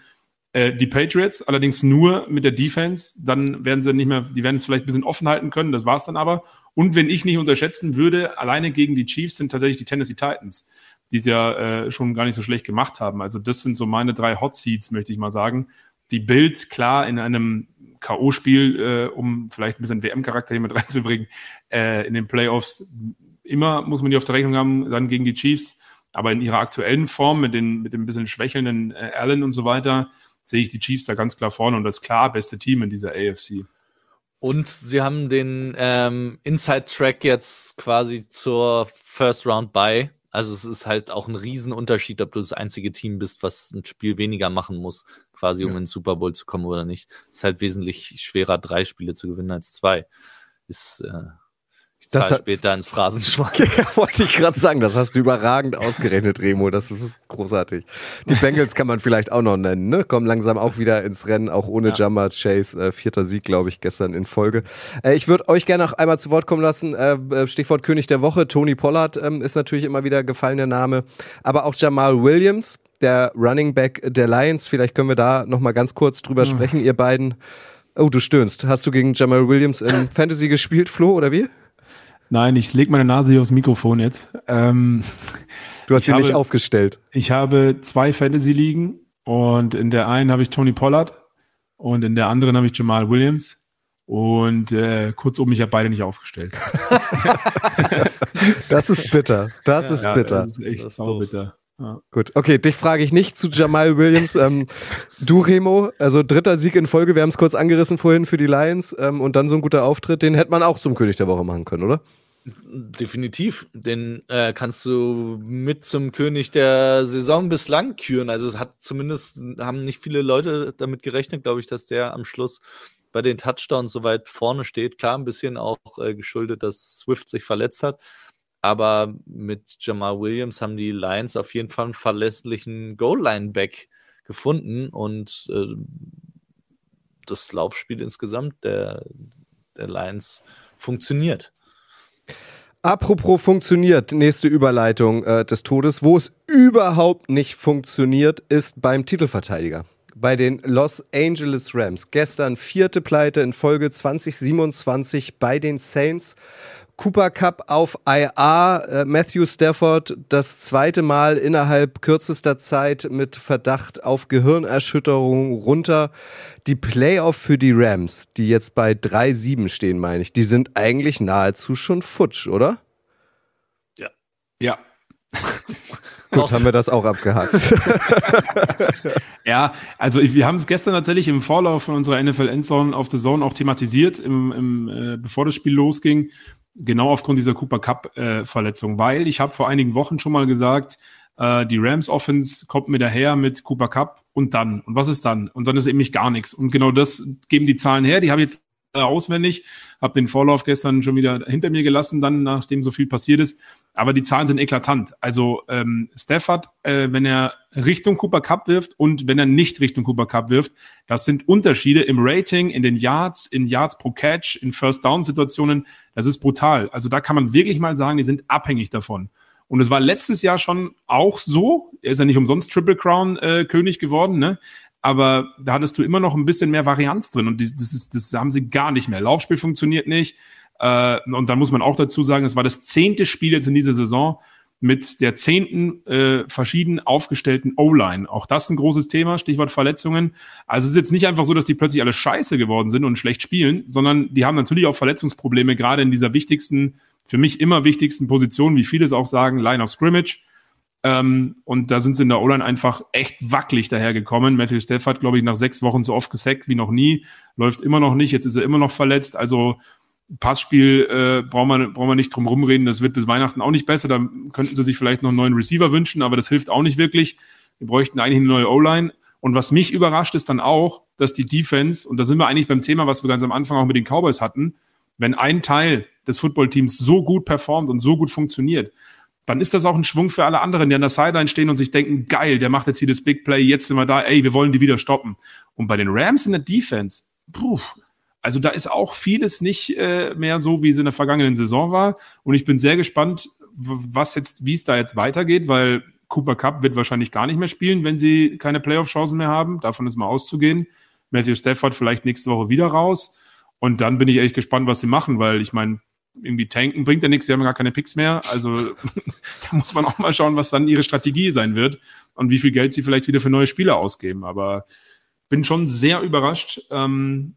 äh, die Patriots, allerdings nur mit der Defense, dann werden sie nicht mehr, die werden es vielleicht ein bisschen offen halten können, das war es dann aber. Und wenn ich nicht unterschätzen würde, alleine gegen die Chiefs sind tatsächlich die Tennessee Titans, die sie ja äh, schon gar nicht so schlecht gemacht haben. Also das sind so meine drei Hot Seats, möchte ich mal sagen. Die Bills, klar, in einem K.O.-Spiel, äh, um vielleicht ein bisschen WM-Charakter hier mit reinzubringen, äh, in den Playoffs, immer muss man die auf der Rechnung haben, dann gegen die Chiefs. Aber in ihrer aktuellen Form mit, den, mit dem bisschen schwächelnden äh, Allen und so weiter, sehe ich die Chiefs da ganz klar vorne und das klar beste Team in dieser AFC. Und sie haben den ähm, Inside-Track jetzt quasi zur First Round bei. Also es ist halt auch ein Riesenunterschied, ob du das einzige Team bist, was ein Spiel weniger machen muss, quasi um ja. in den Super Bowl zu kommen oder nicht. Es ist halt wesentlich schwerer, drei Spiele zu gewinnen als zwei. Ist äh, ich zahle später ins Phrasenschwein. Ja, wollte ich gerade sagen, das hast du überragend ausgerechnet, Remo. Das ist großartig. Die Bengals kann man vielleicht auch noch nennen, ne? Kommen langsam auch wieder ins Rennen, auch ohne ja. Jammer Chase. Äh, vierter Sieg, glaube ich, gestern in Folge. Äh, ich würde euch gerne noch einmal zu Wort kommen lassen. Äh, äh, Stichwort König der Woche. Tony Pollard ähm, ist natürlich immer wieder gefallener Name. Aber auch Jamal Williams, der Running Back der Lions. Vielleicht können wir da noch mal ganz kurz drüber mhm. sprechen, ihr beiden. Oh, du stöhnst. Hast du gegen Jamal Williams im Fantasy gespielt, Flo, oder wie? Nein, ich lege meine Nase hier aufs Mikrofon jetzt. Ähm, du hast sie nicht aufgestellt. Ich habe zwei Fantasy-Ligen und in der einen habe ich Tony Pollard und in der anderen habe ich Jamal Williams. Und äh, kurzum, ich habe beide nicht aufgestellt. das ist bitter. Das ja, ist bitter. Das ist echt das ist bitter. Ja. Gut, okay, dich frage ich nicht zu Jamal Williams. ähm, du, Remo, also dritter Sieg in Folge, wir haben es kurz angerissen vorhin für die Lions ähm, und dann so ein guter Auftritt, den hätte man auch zum König der Woche machen können, oder? Definitiv. Den äh, kannst du mit zum König der Saison bislang küren. Also es hat zumindest, haben nicht viele Leute damit gerechnet, glaube ich, dass der am Schluss bei den Touchdowns so weit vorne steht. Klar, ein bisschen auch äh, geschuldet, dass Swift sich verletzt hat. Aber mit Jamal Williams haben die Lions auf jeden Fall einen verlässlichen Goal-Line-Back gefunden und äh, das Laufspiel insgesamt der, der Lions funktioniert. Apropos funktioniert, nächste Überleitung äh, des Todes. Wo es überhaupt nicht funktioniert, ist beim Titelverteidiger. Bei den Los Angeles Rams. Gestern vierte Pleite in Folge 2027 bei den Saints. Cooper Cup auf IA, äh, Matthew Stafford das zweite Mal innerhalb kürzester Zeit mit Verdacht auf Gehirnerschütterung runter. Die Playoff für die Rams, die jetzt bei 3-7 stehen, meine ich, die sind eigentlich nahezu schon futsch, oder? Ja. Ja. Gut, haben wir das auch abgehakt. ja, also wir haben es gestern tatsächlich im Vorlauf von unserer NFL Endzone auf der Zone auch thematisiert, im, im, äh, bevor das Spiel losging genau aufgrund dieser Cooper Cup-Verletzung, äh, weil ich habe vor einigen Wochen schon mal gesagt, äh, die Rams Offense kommt mir daher mit Cooper Cup und dann. Und was ist dann? Und dann ist eben nicht gar nichts. Und genau das geben die Zahlen her. Die habe ich jetzt auswendig, habe den Vorlauf gestern schon wieder hinter mir gelassen, dann nachdem so viel passiert ist. Aber die Zahlen sind eklatant. Also ähm, Stafford, äh, wenn er Richtung Cooper Cup wirft und wenn er nicht Richtung Cooper Cup wirft, das sind Unterschiede im Rating, in den Yards, in Yards pro Catch, in First Down Situationen. Das ist brutal. Also da kann man wirklich mal sagen, die sind abhängig davon. Und es war letztes Jahr schon auch so. Er ist ja nicht umsonst Triple Crown äh, König geworden, ne? Aber da hattest du immer noch ein bisschen mehr Varianz drin und das, ist, das haben sie gar nicht mehr. Laufspiel funktioniert nicht. Äh, und dann muss man auch dazu sagen, es war das zehnte Spiel jetzt in dieser Saison mit der zehnten äh, verschieden aufgestellten O-Line. Auch das ein großes Thema, Stichwort Verletzungen. Also es ist jetzt nicht einfach so, dass die plötzlich alle scheiße geworden sind und schlecht spielen, sondern die haben natürlich auch Verletzungsprobleme, gerade in dieser wichtigsten, für mich immer wichtigsten Position, wie viele es auch sagen, Line of Scrimmage. Ähm, und da sind sie in der O-Line einfach echt wackelig dahergekommen. Matthew Stafford, glaube ich, nach sechs Wochen so oft gesackt wie noch nie. Läuft immer noch nicht. Jetzt ist er immer noch verletzt. Also Passspiel äh, brauchen wir brauchen wir nicht drum rumreden. Das wird bis Weihnachten auch nicht besser. Da könnten sie sich vielleicht noch einen neuen Receiver wünschen, aber das hilft auch nicht wirklich. Wir bräuchten eigentlich eine neue O-Line. Und was mich überrascht, ist dann auch, dass die Defense, und da sind wir eigentlich beim Thema, was wir ganz am Anfang auch mit den Cowboys hatten, wenn ein Teil des Footballteams so gut performt und so gut funktioniert, dann ist das auch ein Schwung für alle anderen, die an der Sideline stehen und sich denken, geil, der macht jetzt hier das Big Play, jetzt sind wir da, ey, wir wollen die wieder stoppen. Und bei den Rams in der Defense, puh, also da ist auch vieles nicht äh, mehr so, wie es in der vergangenen Saison war. Und ich bin sehr gespannt, was jetzt, wie es da jetzt weitergeht, weil Cooper Cup wird wahrscheinlich gar nicht mehr spielen, wenn sie keine Playoff-Chancen mehr haben. Davon ist mal auszugehen. Matthew Stafford vielleicht nächste Woche wieder raus. Und dann bin ich echt gespannt, was sie machen, weil ich meine, irgendwie tanken bringt ja nichts, sie haben gar keine Picks mehr. Also da muss man auch mal schauen, was dann ihre Strategie sein wird und wie viel Geld sie vielleicht wieder für neue Spieler ausgeben. Aber bin schon sehr überrascht ähm,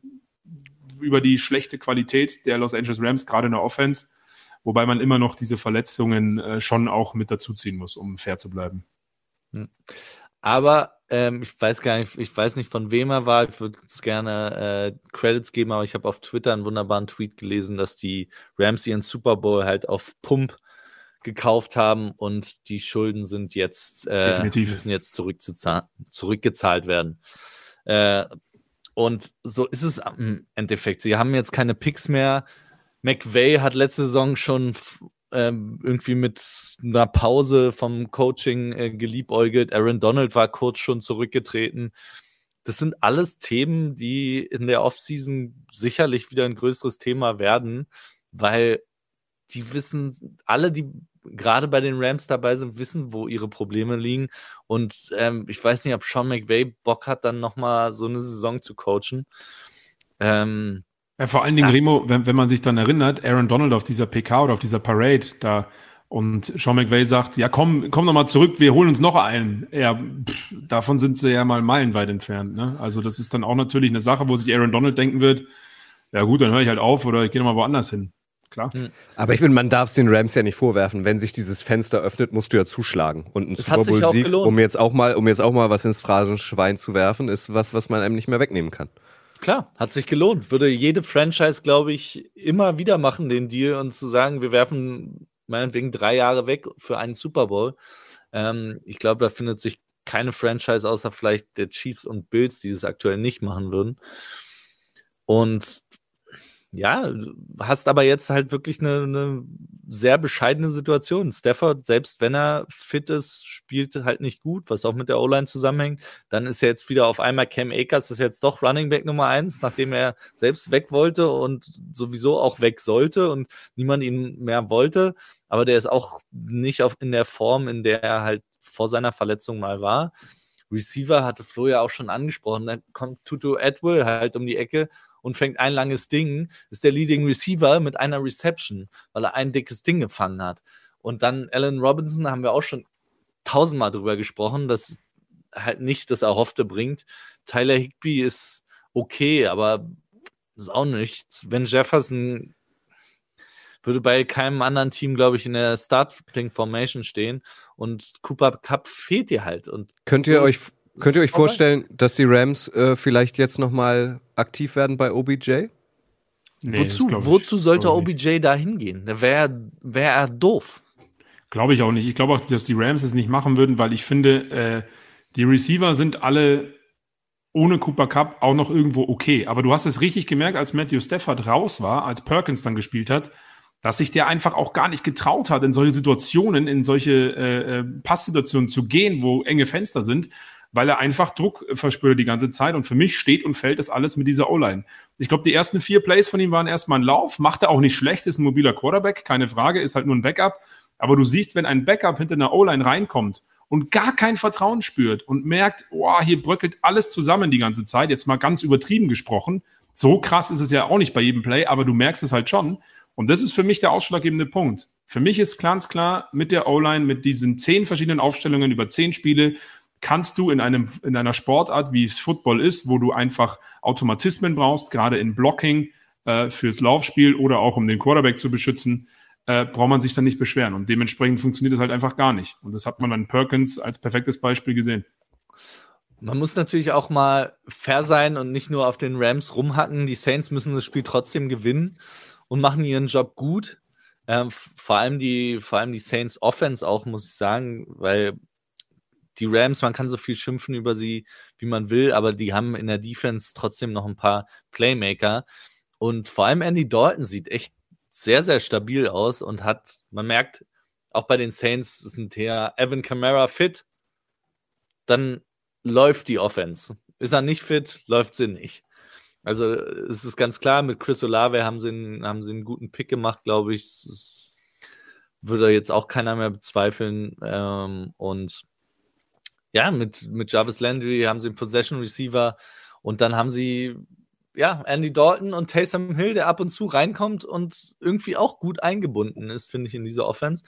über die schlechte Qualität der Los Angeles Rams, gerade in der Offense, wobei man immer noch diese Verletzungen äh, schon auch mit dazuziehen muss, um fair zu bleiben. Aber ähm, ich weiß gar nicht, ich weiß nicht, von wem er war. Ich würde es gerne äh, Credits geben, aber ich habe auf Twitter einen wunderbaren Tweet gelesen, dass die Rams ihren Super Bowl halt auf Pump gekauft haben und die Schulden sind jetzt äh, müssen jetzt zurückgezahlt werden. Äh, und so ist es im Endeffekt. Sie haben jetzt keine Picks mehr. McVay hat letzte Saison schon irgendwie mit einer Pause vom Coaching äh, geliebäugelt. Aaron Donald war kurz schon zurückgetreten. Das sind alles Themen, die in der Offseason sicherlich wieder ein größeres Thema werden, weil die wissen, alle, die gerade bei den Rams dabei sind, wissen, wo ihre Probleme liegen. Und ähm, ich weiß nicht, ob Sean McVay Bock hat, dann nochmal so eine Saison zu coachen. Ähm, ja, vor allen Dingen, ja. Remo, wenn, wenn man sich dann erinnert, Aaron Donald auf dieser PK oder auf dieser Parade da und Sean McVay sagt, ja komm, komm noch mal zurück, wir holen uns noch einen. Ja, pff, davon sind sie ja mal meilenweit entfernt. Ne? Also das ist dann auch natürlich eine Sache, wo sich Aaron Donald denken wird, ja gut, dann höre ich halt auf oder ich gehe nochmal woanders hin. Klar. Hm. Aber ich finde, man darf es den Rams ja nicht vorwerfen. Wenn sich dieses Fenster öffnet, musst du ja zuschlagen. Und ein Super Bowl-Sieg, um jetzt auch mal, um jetzt auch mal was ins Phrasenschwein zu werfen, ist was, was man einem nicht mehr wegnehmen kann. Klar, hat sich gelohnt. Würde jede Franchise, glaube ich, immer wieder machen, den Deal und zu sagen, wir werfen meinetwegen drei Jahre weg für einen Super Bowl. Ähm, ich glaube, da findet sich keine Franchise außer vielleicht der Chiefs und Bills, die es aktuell nicht machen würden. Und ja, hast aber jetzt halt wirklich eine, eine, sehr bescheidene Situation. Stafford, selbst wenn er fit ist, spielt halt nicht gut, was auch mit der O-Line zusammenhängt. Dann ist er jetzt wieder auf einmal Cam Akers, ist jetzt doch Running Back Nummer eins, nachdem er selbst weg wollte und sowieso auch weg sollte und niemand ihn mehr wollte. Aber der ist auch nicht auf, in der Form, in der er halt vor seiner Verletzung mal war. Receiver hatte Flo ja auch schon angesprochen. Dann kommt Tutu Atwell halt um die Ecke und fängt ein langes Ding, ist der Leading Receiver mit einer Reception, weil er ein dickes Ding gefangen hat. Und dann Alan Robinson haben wir auch schon tausendmal drüber gesprochen, dass halt nicht das Erhoffte bringt. Tyler Higby ist okay, aber ist auch nichts. Wenn Jefferson würde bei keinem anderen Team, glaube ich, in der Starting Formation stehen und Cooper Cup fehlt dir halt. Und könnt ihr euch Könnt ihr euch vorstellen, dass die Rams äh, vielleicht jetzt nochmal aktiv werden bei OBJ? Nee, wozu, wozu sollte OBJ da hingehen? Da wäre wär er doof. Glaube ich auch nicht. Ich glaube auch, dass die Rams es nicht machen würden, weil ich finde, äh, die Receiver sind alle ohne Cooper Cup auch noch irgendwo okay. Aber du hast es richtig gemerkt, als Matthew Stafford raus war, als Perkins dann gespielt hat, dass sich der einfach auch gar nicht getraut hat, in solche Situationen, in solche äh, äh Passsituationen zu gehen, wo enge Fenster sind weil er einfach Druck verspürt die ganze Zeit. Und für mich steht und fällt das alles mit dieser O-Line. Ich glaube, die ersten vier Plays von ihm waren erstmal ein Lauf, macht er auch nicht schlecht, ist ein mobiler Quarterback, keine Frage, ist halt nur ein Backup. Aber du siehst, wenn ein Backup hinter einer O-Line reinkommt und gar kein Vertrauen spürt und merkt, oh, hier bröckelt alles zusammen die ganze Zeit, jetzt mal ganz übertrieben gesprochen. So krass ist es ja auch nicht bei jedem Play, aber du merkst es halt schon. Und das ist für mich der ausschlaggebende Punkt. Für mich ist ganz klar mit der O-Line, mit diesen zehn verschiedenen Aufstellungen über zehn Spiele, kannst du in, einem, in einer Sportart, wie es Football ist, wo du einfach Automatismen brauchst, gerade in Blocking äh, fürs Laufspiel oder auch um den Quarterback zu beschützen, äh, braucht man sich dann nicht beschweren. Und dementsprechend funktioniert das halt einfach gar nicht. Und das hat man dann Perkins als perfektes Beispiel gesehen. Man muss natürlich auch mal fair sein und nicht nur auf den Rams rumhacken. Die Saints müssen das Spiel trotzdem gewinnen und machen ihren Job gut. Ähm, vor allem die, vor allem die Saints Offense auch, muss ich sagen, weil die Rams, man kann so viel schimpfen über sie, wie man will, aber die haben in der Defense trotzdem noch ein paar Playmaker. Und vor allem Andy Dalton sieht echt sehr, sehr stabil aus und hat, man merkt, auch bei den Saints sind der Evan Kamara fit, dann läuft die Offense. Ist er nicht fit, läuft sie nicht. Also es ist ganz klar, mit Chris Olave haben sie einen, haben sie einen guten Pick gemacht, glaube ich. Das würde jetzt auch keiner mehr bezweifeln. Ähm, und ja, mit, mit Jarvis Landry haben sie einen Possession Receiver und dann haben sie ja, Andy Dalton und Taysom Hill, der ab und zu reinkommt und irgendwie auch gut eingebunden ist, finde ich, in diese Offense.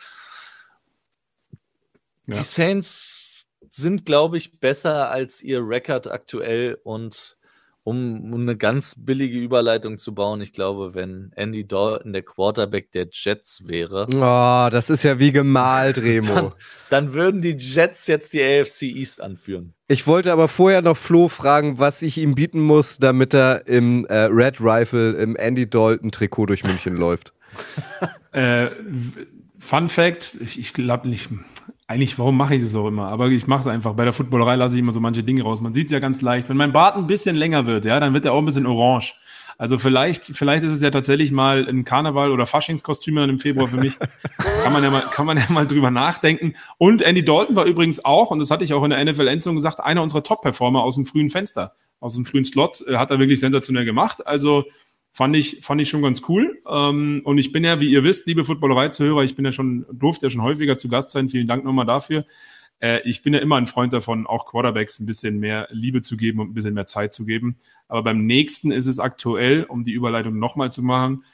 Ja. Die Saints sind, glaube ich, besser als ihr Rekord aktuell und um, um eine ganz billige Überleitung zu bauen, ich glaube, wenn Andy Dalton der Quarterback der Jets wäre. Oh, das ist ja wie gemalt, Remo. Dann, dann, würden die Jets jetzt die AFC East anführen. Ich wollte aber vorher noch Flo fragen, was ich ihm bieten muss, damit er im äh, Red Rifle im Andy Dalton Trikot durch München läuft. äh, Fun Fact, ich, ich glaube nicht, eigentlich, warum mache ich das auch immer? Aber ich mache es einfach. Bei der Footballerei lasse ich immer so manche Dinge raus. Man sieht es ja ganz leicht. Wenn mein Bart ein bisschen länger wird, ja, dann wird er auch ein bisschen orange. Also vielleicht, vielleicht ist es ja tatsächlich mal ein Karneval- oder Faschingskostüm dann im Februar für mich. kann, man ja mal, kann man ja mal drüber nachdenken. Und Andy Dalton war übrigens auch, und das hatte ich auch in der NFL-Endzone gesagt, einer unserer Top-Performer aus dem frühen Fenster, aus dem frühen Slot, äh, hat er wirklich sensationell gemacht. Also fand ich, fand ich schon ganz cool. Ähm, und ich bin ja, wie ihr wisst, liebe Footballerei-Zuhörer, ich bin ja schon, durfte ja schon häufiger zu Gast sein. Vielen Dank nochmal dafür. Äh, ich bin ja immer ein Freund davon, auch Quarterbacks ein bisschen mehr Liebe zu geben und ein bisschen mehr Zeit zu geben. Aber beim nächsten ist es aktuell, um die Überleitung nochmal zu machen,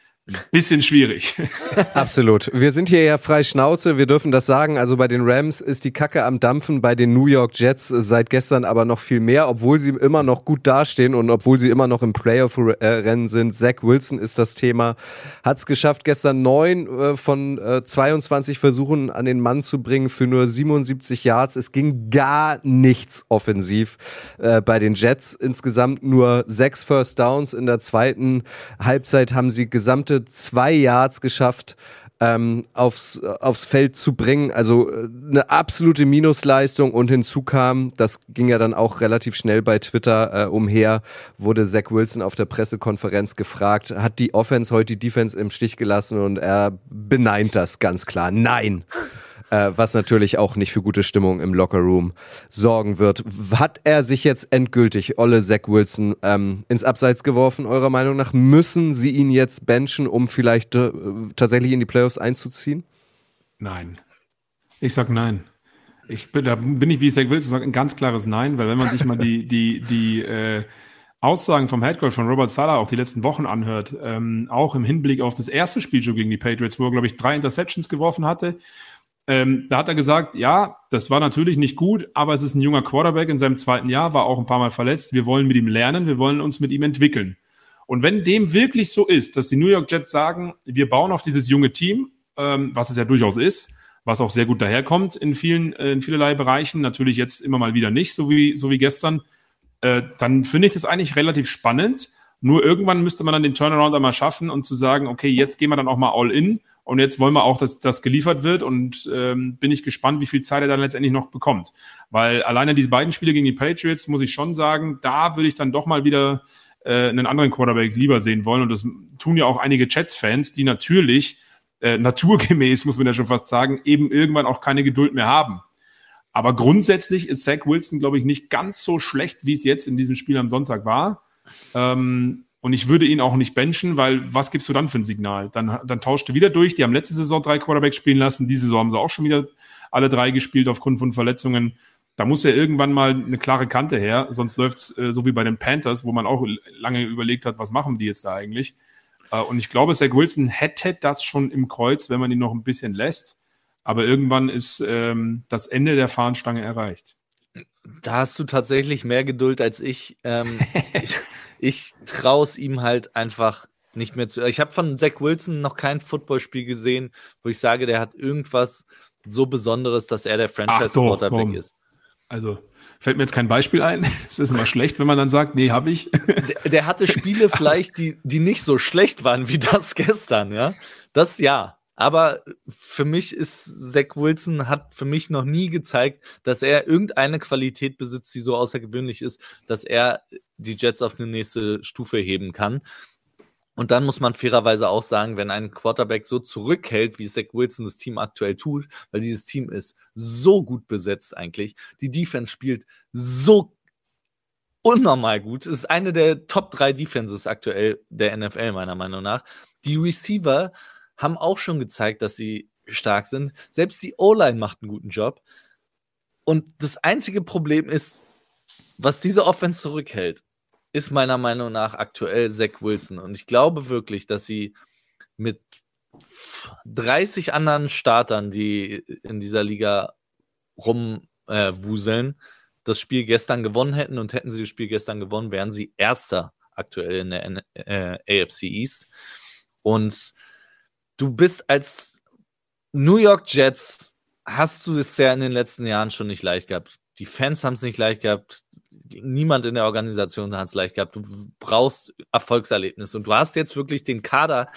bisschen schwierig. Absolut. Wir sind hier ja frei Schnauze, wir dürfen das sagen. Also bei den Rams ist die Kacke am Dampfen, bei den New York Jets seit gestern aber noch viel mehr, obwohl sie immer noch gut dastehen und obwohl sie immer noch im Playoff-Rennen sind. Zach Wilson ist das Thema. Hat es geschafft, gestern neun äh, von äh, 22 Versuchen an den Mann zu bringen für nur 77 Yards. Es ging gar nichts offensiv äh, bei den Jets. Insgesamt nur sechs First Downs. In der zweiten Halbzeit haben sie gesamte zwei Yards geschafft, ähm, aufs, aufs Feld zu bringen. Also äh, eine absolute Minusleistung und hinzu kam, das ging ja dann auch relativ schnell bei Twitter äh, umher, wurde Zach Wilson auf der Pressekonferenz gefragt, hat die Offense heute die Defense im Stich gelassen und er beneint das ganz klar. Nein äh, was natürlich auch nicht für gute Stimmung im Lockerroom sorgen wird. Hat er sich jetzt endgültig, Olle Zach Wilson, ähm, ins Abseits geworfen, eurer Meinung nach? Müssen sie ihn jetzt benchen, um vielleicht äh, tatsächlich in die Playoffs einzuziehen? Nein. Ich sag nein. Ich bin, da bin ich, wie Zach Wilson sagt, ein ganz klares Nein, weil wenn man sich mal die, die, die äh, Aussagen vom Headcoach von Robert Sala auch die letzten Wochen anhört, ähm, auch im Hinblick auf das erste Spiel schon gegen die Patriots, wo er, glaube ich, drei Interceptions geworfen hatte, ähm, da hat er gesagt, ja, das war natürlich nicht gut, aber es ist ein junger Quarterback in seinem zweiten Jahr, war auch ein paar Mal verletzt. Wir wollen mit ihm lernen, wir wollen uns mit ihm entwickeln. Und wenn dem wirklich so ist, dass die New York Jets sagen, wir bauen auf dieses junge Team, ähm, was es ja durchaus ist, was auch sehr gut daherkommt in vielen, äh, in vielerlei Bereichen, natürlich jetzt immer mal wieder nicht, so wie, so wie gestern, äh, dann finde ich das eigentlich relativ spannend. Nur irgendwann müsste man dann den Turnaround einmal schaffen und zu sagen, okay, jetzt gehen wir dann auch mal all in und jetzt wollen wir auch, dass das geliefert wird und ähm, bin ich gespannt, wie viel Zeit er dann letztendlich noch bekommt. Weil alleine diese beiden Spiele gegen die Patriots, muss ich schon sagen, da würde ich dann doch mal wieder äh, einen anderen Quarterback lieber sehen wollen. Und das tun ja auch einige Jets-Fans, die natürlich äh, naturgemäß, muss man ja schon fast sagen, eben irgendwann auch keine Geduld mehr haben. Aber grundsätzlich ist Zach Wilson, glaube ich, nicht ganz so schlecht, wie es jetzt in diesem Spiel am Sonntag war. Ähm, und ich würde ihn auch nicht benchen, weil was gibst du dann für ein Signal? Dann, dann tauscht du wieder durch. Die haben letzte Saison drei Quarterbacks spielen lassen. Diese Saison haben sie auch schon wieder alle drei gespielt aufgrund von Verletzungen. Da muss ja irgendwann mal eine klare Kante her, sonst läuft es äh, so wie bei den Panthers, wo man auch lange überlegt hat, was machen die jetzt da eigentlich. Äh, und ich glaube, Zach Wilson hätte das schon im Kreuz, wenn man ihn noch ein bisschen lässt. Aber irgendwann ist ähm, das Ende der Fahnenstange erreicht. Da hast du tatsächlich mehr Geduld als ich. Ähm, ich ich traue es ihm halt einfach nicht mehr zu. Ich habe von Zach Wilson noch kein Footballspiel gesehen, wo ich sage, der hat irgendwas so Besonderes, dass er der Franchise-Quarterback ist. Also fällt mir jetzt kein Beispiel ein. Es ist immer schlecht, wenn man dann sagt, nee, habe ich. Der, der, hatte Spiele vielleicht, die, die nicht so schlecht waren wie das gestern, ja. Das ja. Aber für mich ist Zach Wilson hat für mich noch nie gezeigt, dass er irgendeine Qualität besitzt, die so außergewöhnlich ist, dass er die Jets auf eine nächste Stufe heben kann. Und dann muss man fairerweise auch sagen, wenn ein Quarterback so zurückhält, wie Zach Wilson das Team aktuell tut, weil dieses Team ist so gut besetzt eigentlich, die Defense spielt so unnormal gut, es ist eine der Top 3 Defenses aktuell der NFL meiner Meinung nach. Die Receiver haben auch schon gezeigt, dass sie stark sind. Selbst die O-Line macht einen guten Job. Und das einzige Problem ist, was diese Offense zurückhält, ist meiner Meinung nach aktuell Zach Wilson. Und ich glaube wirklich, dass sie mit 30 anderen Startern, die in dieser Liga rumwuseln, äh, das Spiel gestern gewonnen hätten. Und hätten sie das Spiel gestern gewonnen, wären sie Erster aktuell in der äh, AFC East. Und du bist als New York Jets, hast du es ja in den letzten Jahren schon nicht leicht gehabt. Die Fans haben es nicht leicht gehabt. Niemand in der Organisation hat es leicht gehabt. Du brauchst Erfolgserlebnis. Und du hast jetzt wirklich den Kader,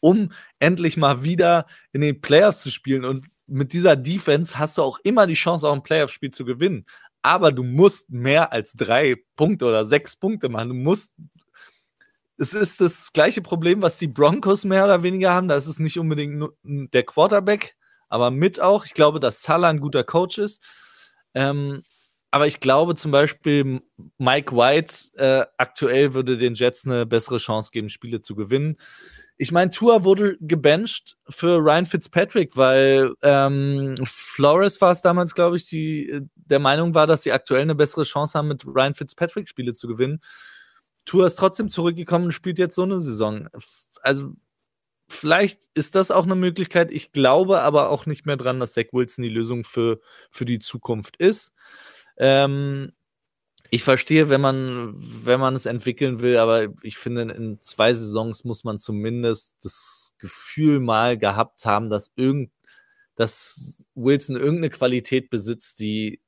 um endlich mal wieder in den Playoffs zu spielen. Und mit dieser Defense hast du auch immer die Chance, auch ein Playoff-Spiel zu gewinnen. Aber du musst mehr als drei Punkte oder sechs Punkte machen. Du musst. Es ist das gleiche Problem, was die Broncos mehr oder weniger haben. Da ist es nicht unbedingt nur der Quarterback, aber mit auch. Ich glaube, dass Salah ein guter Coach ist. Ähm, aber ich glaube zum Beispiel, Mike White äh, aktuell würde den Jets eine bessere Chance geben, Spiele zu gewinnen. Ich meine, Tua wurde gebencht für Ryan Fitzpatrick, weil ähm, Flores war es damals, glaube ich, die der Meinung war, dass sie aktuell eine bessere Chance haben, mit Ryan Fitzpatrick Spiele zu gewinnen. Tua ist trotzdem zurückgekommen und spielt jetzt so eine Saison. Also vielleicht ist das auch eine Möglichkeit. Ich glaube aber auch nicht mehr dran, dass Zach Wilson die Lösung für, für die Zukunft ist. Ähm, ich verstehe, wenn man, wenn man es entwickeln will, aber ich finde, in zwei Saisons muss man zumindest das Gefühl mal gehabt haben, dass irgend, dass Wilson irgendeine Qualität besitzt, die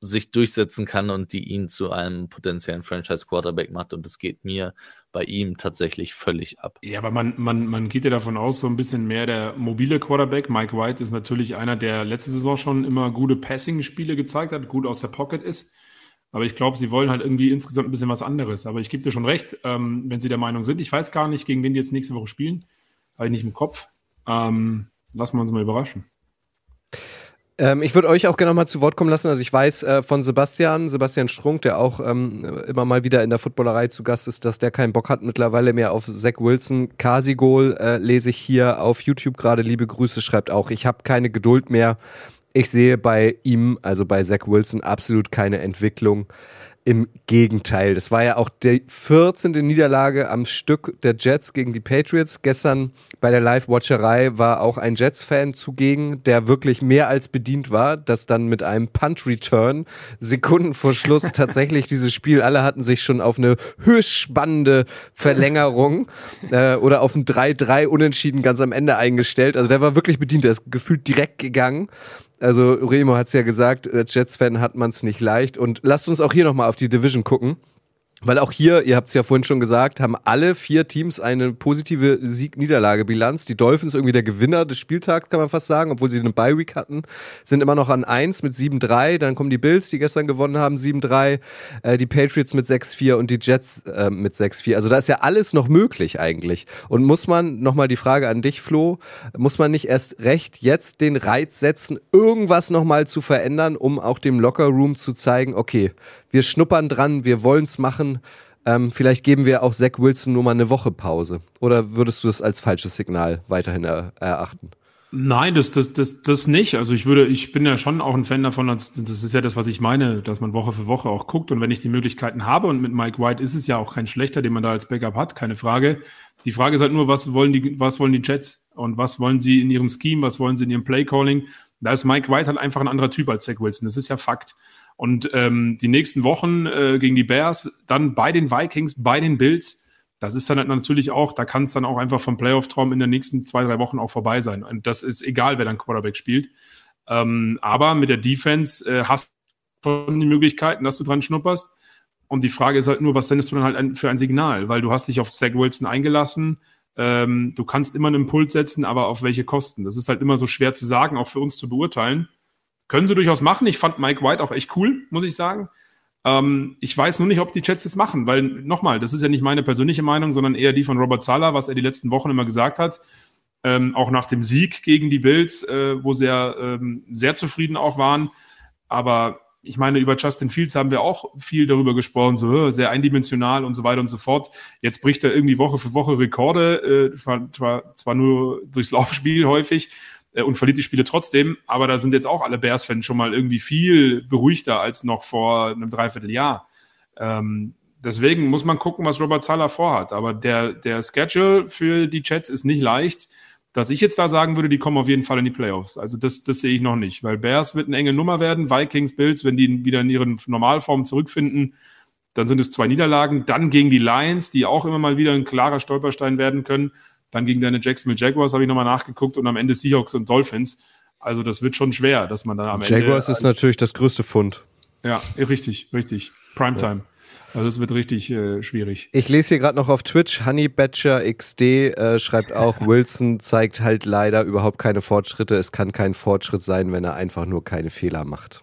sich durchsetzen kann und die ihn zu einem potenziellen Franchise-Quarterback macht. Und das geht mir bei ihm tatsächlich völlig ab. Ja, aber man, man, man geht ja davon aus, so ein bisschen mehr der mobile Quarterback. Mike White ist natürlich einer, der letzte Saison schon immer gute Passing-Spiele gezeigt hat, gut aus der Pocket ist. Aber ich glaube, sie wollen halt irgendwie insgesamt ein bisschen was anderes. Aber ich gebe dir schon recht, ähm, wenn sie der Meinung sind. Ich weiß gar nicht, gegen wen die jetzt nächste Woche spielen. Habe ich nicht im Kopf. Ähm, lassen wir uns mal überraschen. Ähm, ich würde euch auch gerne mal zu Wort kommen lassen. Also ich weiß äh, von Sebastian, Sebastian Strunk, der auch ähm, immer mal wieder in der Footballerei zu Gast ist, dass der keinen Bock hat mittlerweile mehr auf Zach Wilson. Casigol äh, lese ich hier auf YouTube gerade. Liebe Grüße, schreibt auch, ich habe keine Geduld mehr. Ich sehe bei ihm, also bei Zach Wilson, absolut keine Entwicklung. Im Gegenteil. Das war ja auch die 14. Niederlage am Stück der Jets gegen die Patriots. Gestern bei der Live-Watcherei war auch ein Jets-Fan zugegen, der wirklich mehr als bedient war, dass dann mit einem Punt-Return Sekunden vor Schluss tatsächlich dieses Spiel, alle hatten sich schon auf eine höchst spannende Verlängerung äh, oder auf ein 3-3 Unentschieden ganz am Ende eingestellt. Also der war wirklich bedient, der ist gefühlt direkt gegangen. Also Remo hat es ja gesagt, als Jets-Fan hat man es nicht leicht. Und lasst uns auch hier nochmal auf die Division gucken. Weil auch hier, ihr habt es ja vorhin schon gesagt, haben alle vier Teams eine positive Sieg-Niederlage-Bilanz. Die Dolphins irgendwie der Gewinner des Spieltags, kann man fast sagen, obwohl sie eine Bye-Week hatten, sind immer noch an 1 mit 7-3. Dann kommen die Bills, die gestern gewonnen haben, 7-3. Äh, die Patriots mit 6-4 und die Jets äh, mit 6-4. Also da ist ja alles noch möglich eigentlich. Und muss man, nochmal die Frage an dich, Flo, muss man nicht erst recht jetzt den Reiz setzen, irgendwas nochmal zu verändern, um auch dem Locker-Room zu zeigen, okay, wir schnuppern dran, wir wollen es machen. Ähm, vielleicht geben wir auch Zach Wilson nur mal eine Woche Pause. Oder würdest du es als falsches Signal weiterhin er erachten? Nein, das, das, das, das nicht. Also ich würde, ich bin ja schon auch ein Fan davon, das ist ja das, was ich meine, dass man Woche für Woche auch guckt und wenn ich die Möglichkeiten habe und mit Mike White ist es ja auch kein schlechter, den man da als Backup hat, keine Frage. Die Frage ist halt nur, was wollen die, was wollen die Jets und was wollen sie in ihrem Scheme, was wollen sie in ihrem Playcalling? Da ist Mike White halt einfach ein anderer Typ als Zach Wilson. Das ist ja Fakt. Und ähm, die nächsten Wochen äh, gegen die Bears, dann bei den Vikings, bei den Bills, das ist dann halt natürlich auch, da kann es dann auch einfach vom Playoff-Traum in den nächsten zwei, drei Wochen auch vorbei sein. Und das ist egal, wer dann Quarterback spielt. Ähm, aber mit der Defense äh, hast du schon die Möglichkeiten, dass du dran schnupperst. Und die Frage ist halt nur, was sendest du dann halt für ein Signal? Weil du hast dich auf Zach Wilson eingelassen. Ähm, du kannst immer einen Impuls setzen, aber auf welche Kosten? Das ist halt immer so schwer zu sagen, auch für uns zu beurteilen. Können sie durchaus machen. Ich fand Mike White auch echt cool, muss ich sagen. Ähm, ich weiß nur nicht, ob die Jets das machen, weil nochmal, das ist ja nicht meine persönliche Meinung, sondern eher die von Robert Sala, was er die letzten Wochen immer gesagt hat. Ähm, auch nach dem Sieg gegen die Bills, äh, wo sie ja ähm, sehr zufrieden auch waren. Aber ich meine, über Justin Fields haben wir auch viel darüber gesprochen, so sehr eindimensional und so weiter und so fort. Jetzt bricht er irgendwie Woche für Woche Rekorde, äh, zwar, zwar nur durchs Laufspiel häufig, äh, und verliert die Spiele trotzdem. Aber da sind jetzt auch alle Bears-Fans schon mal irgendwie viel beruhigter als noch vor einem Dreivierteljahr. Ähm, deswegen muss man gucken, was Robert Sala vorhat. Aber der, der Schedule für die Jets ist nicht leicht. Dass ich jetzt da sagen würde, die kommen auf jeden Fall in die Playoffs. Also das, das sehe ich noch nicht, weil Bears wird eine enge Nummer werden. Vikings, Bills, wenn die wieder in ihren Normalform zurückfinden, dann sind es zwei Niederlagen. Dann gegen die Lions, die auch immer mal wieder ein klarer Stolperstein werden können. Dann gegen deine Jacksonville Jaguars habe ich nochmal nachgeguckt und am Ende Seahawks und Dolphins. Also das wird schon schwer, dass man dann am Jaguars Ende. Jaguars ist natürlich das größte Fund. Ja, richtig, richtig. Primetime. Also es wird richtig äh, schwierig. Ich lese hier gerade noch auf Twitch, Honeybatcher XD äh, schreibt auch, Wilson zeigt halt leider überhaupt keine Fortschritte. Es kann kein Fortschritt sein, wenn er einfach nur keine Fehler macht.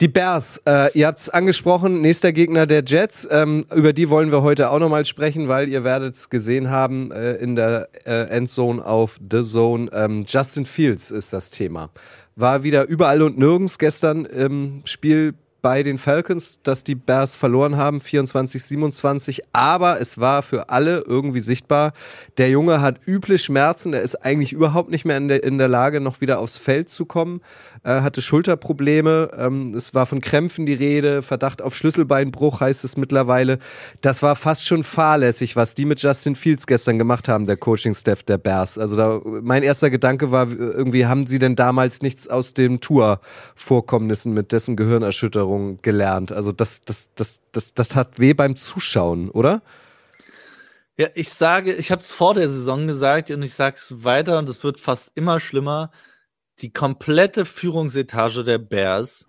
Die Bears, äh, ihr habt es angesprochen, nächster Gegner der Jets. Ähm, über die wollen wir heute auch nochmal sprechen, weil ihr werdet es gesehen haben äh, in der äh, Endzone auf The Zone. Ähm, Justin Fields ist das Thema. War wieder überall und nirgends gestern im Spiel bei den Falcons, dass die Bears verloren haben, 24, 27. Aber es war für alle irgendwie sichtbar. Der Junge hat üble Schmerzen. Er ist eigentlich überhaupt nicht mehr in der, in der Lage, noch wieder aufs Feld zu kommen. Er hatte Schulterprobleme. Ähm, es war von Krämpfen die Rede. Verdacht auf Schlüsselbeinbruch heißt es mittlerweile. Das war fast schon fahrlässig, was die mit Justin Fields gestern gemacht haben, der Coaching-Staff der Bears. Also da, mein erster Gedanke war, irgendwie haben sie denn damals nichts aus den Tour-Vorkommnissen mit dessen Gehirnerschütterung Erfahrung gelernt. Also das, das, das, das, das hat weh beim Zuschauen, oder? Ja, ich sage, ich habe es vor der Saison gesagt und ich sage es weiter und es wird fast immer schlimmer. Die komplette Führungsetage der Bears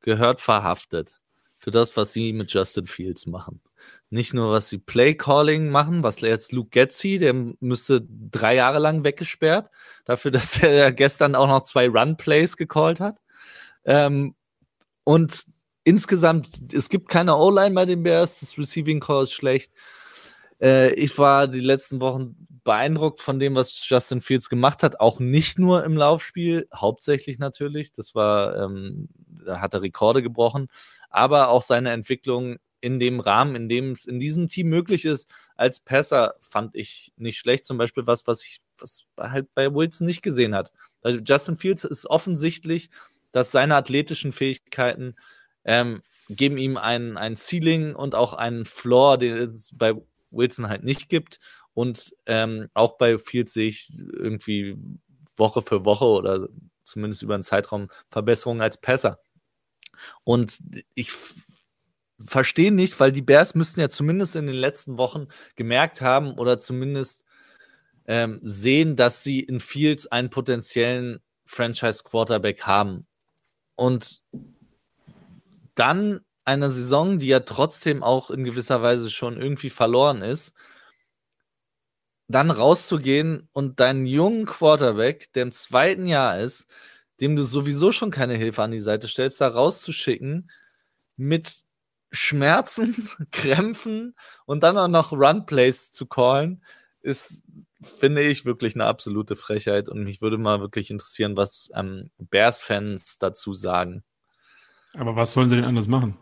gehört verhaftet für das, was sie mit Justin Fields machen. Nicht nur, was sie Play-Calling machen, was jetzt Luke Getzi, der müsste drei Jahre lang weggesperrt, dafür, dass er gestern auch noch zwei Run-Plays gecallt hat. Ähm, und insgesamt, es gibt keine O-Line bei den Bears, das Receiving Call ist schlecht. Äh, ich war die letzten Wochen beeindruckt von dem, was Justin Fields gemacht hat, auch nicht nur im Laufspiel, hauptsächlich natürlich. Das war, ähm, da hat er Rekorde gebrochen, aber auch seine Entwicklung in dem Rahmen, in dem es in diesem Team möglich ist, als Passer fand ich nicht schlecht. Zum Beispiel was, was ich, was halt bei Wilson nicht gesehen hat. Also Justin Fields ist offensichtlich, dass seine athletischen Fähigkeiten ähm, geben ihm ein, ein Ceiling und auch einen Floor, den es bei Wilson halt nicht gibt. Und ähm, auch bei Fields sehe ich irgendwie Woche für Woche oder zumindest über einen Zeitraum Verbesserungen als Passer. Und ich verstehe nicht, weil die Bears müssten ja zumindest in den letzten Wochen gemerkt haben oder zumindest ähm, sehen, dass sie in Fields einen potenziellen Franchise-Quarterback haben. Und dann eine Saison, die ja trotzdem auch in gewisser Weise schon irgendwie verloren ist, dann rauszugehen und deinen jungen Quarterback, der im zweiten Jahr ist, dem du sowieso schon keine Hilfe an die Seite stellst, da rauszuschicken mit Schmerzen, Krämpfen und dann auch noch Runplays zu callen, ist, finde ich, wirklich eine absolute Frechheit. Und mich würde mal wirklich interessieren, was ähm, Bears-Fans dazu sagen. Aber was sollen sie denn anders machen?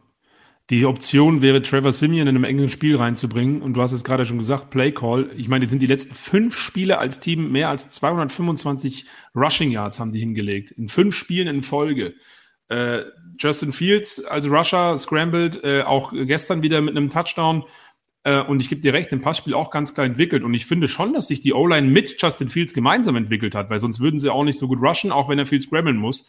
Die Option wäre, Trevor Simeon in einem engen Spiel reinzubringen. Und du hast es gerade schon gesagt, Play Call. Ich meine, die sind die letzten fünf Spiele als Team mehr als 225 Rushing Yards haben die hingelegt. In fünf Spielen in Folge. Äh, Justin Fields als Rusher scrambled, äh, auch gestern wieder mit einem Touchdown. Äh, und ich gebe dir recht, im Passspiel auch ganz klar entwickelt. Und ich finde schon, dass sich die O-Line mit Justin Fields gemeinsam entwickelt hat, weil sonst würden sie auch nicht so gut rushen, auch wenn er viel scramblen muss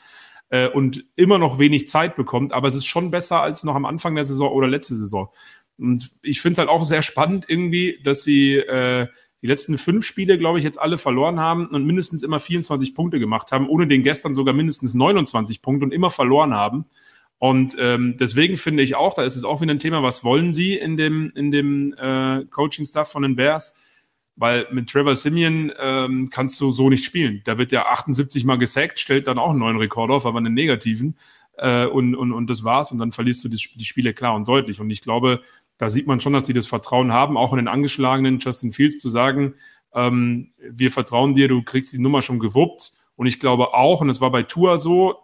äh, und immer noch wenig Zeit bekommt. Aber es ist schon besser als noch am Anfang der Saison oder letzte Saison. Und ich finde es halt auch sehr spannend irgendwie, dass sie äh, die letzten fünf Spiele, glaube ich, jetzt alle verloren haben und mindestens immer 24 Punkte gemacht haben, ohne den gestern sogar mindestens 29 Punkte und immer verloren haben. Und ähm, deswegen finde ich auch, da ist es auch wieder ein Thema, was wollen sie in dem, in dem äh, Coaching-Staff von den Bears? Weil mit Trevor Simeon ähm, kannst du so nicht spielen. Da wird ja 78 Mal gesackt, stellt dann auch einen neuen Rekord auf, aber einen negativen. Äh, und, und, und das war's. Und dann verlierst du die, die Spiele klar und deutlich. Und ich glaube, da sieht man schon, dass die das Vertrauen haben, auch in den angeschlagenen Justin Fields zu sagen, ähm, wir vertrauen dir, du kriegst die Nummer schon gewuppt. Und ich glaube auch, und es war bei Tua so,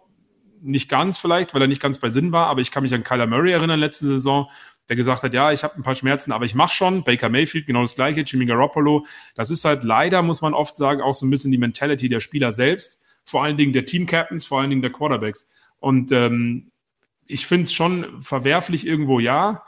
nicht ganz vielleicht, weil er nicht ganz bei Sinn war, aber ich kann mich an Kyler Murray erinnern letzte Saison, der gesagt hat, ja, ich habe ein paar Schmerzen, aber ich mache schon. Baker Mayfield, genau das gleiche, Jimmy Garoppolo. Das ist halt leider, muss man oft sagen, auch so ein bisschen die Mentality der Spieler selbst, vor allen Dingen der Team-Captains, vor allen Dingen der Quarterbacks. Und ähm, ich finde es schon verwerflich irgendwo, ja.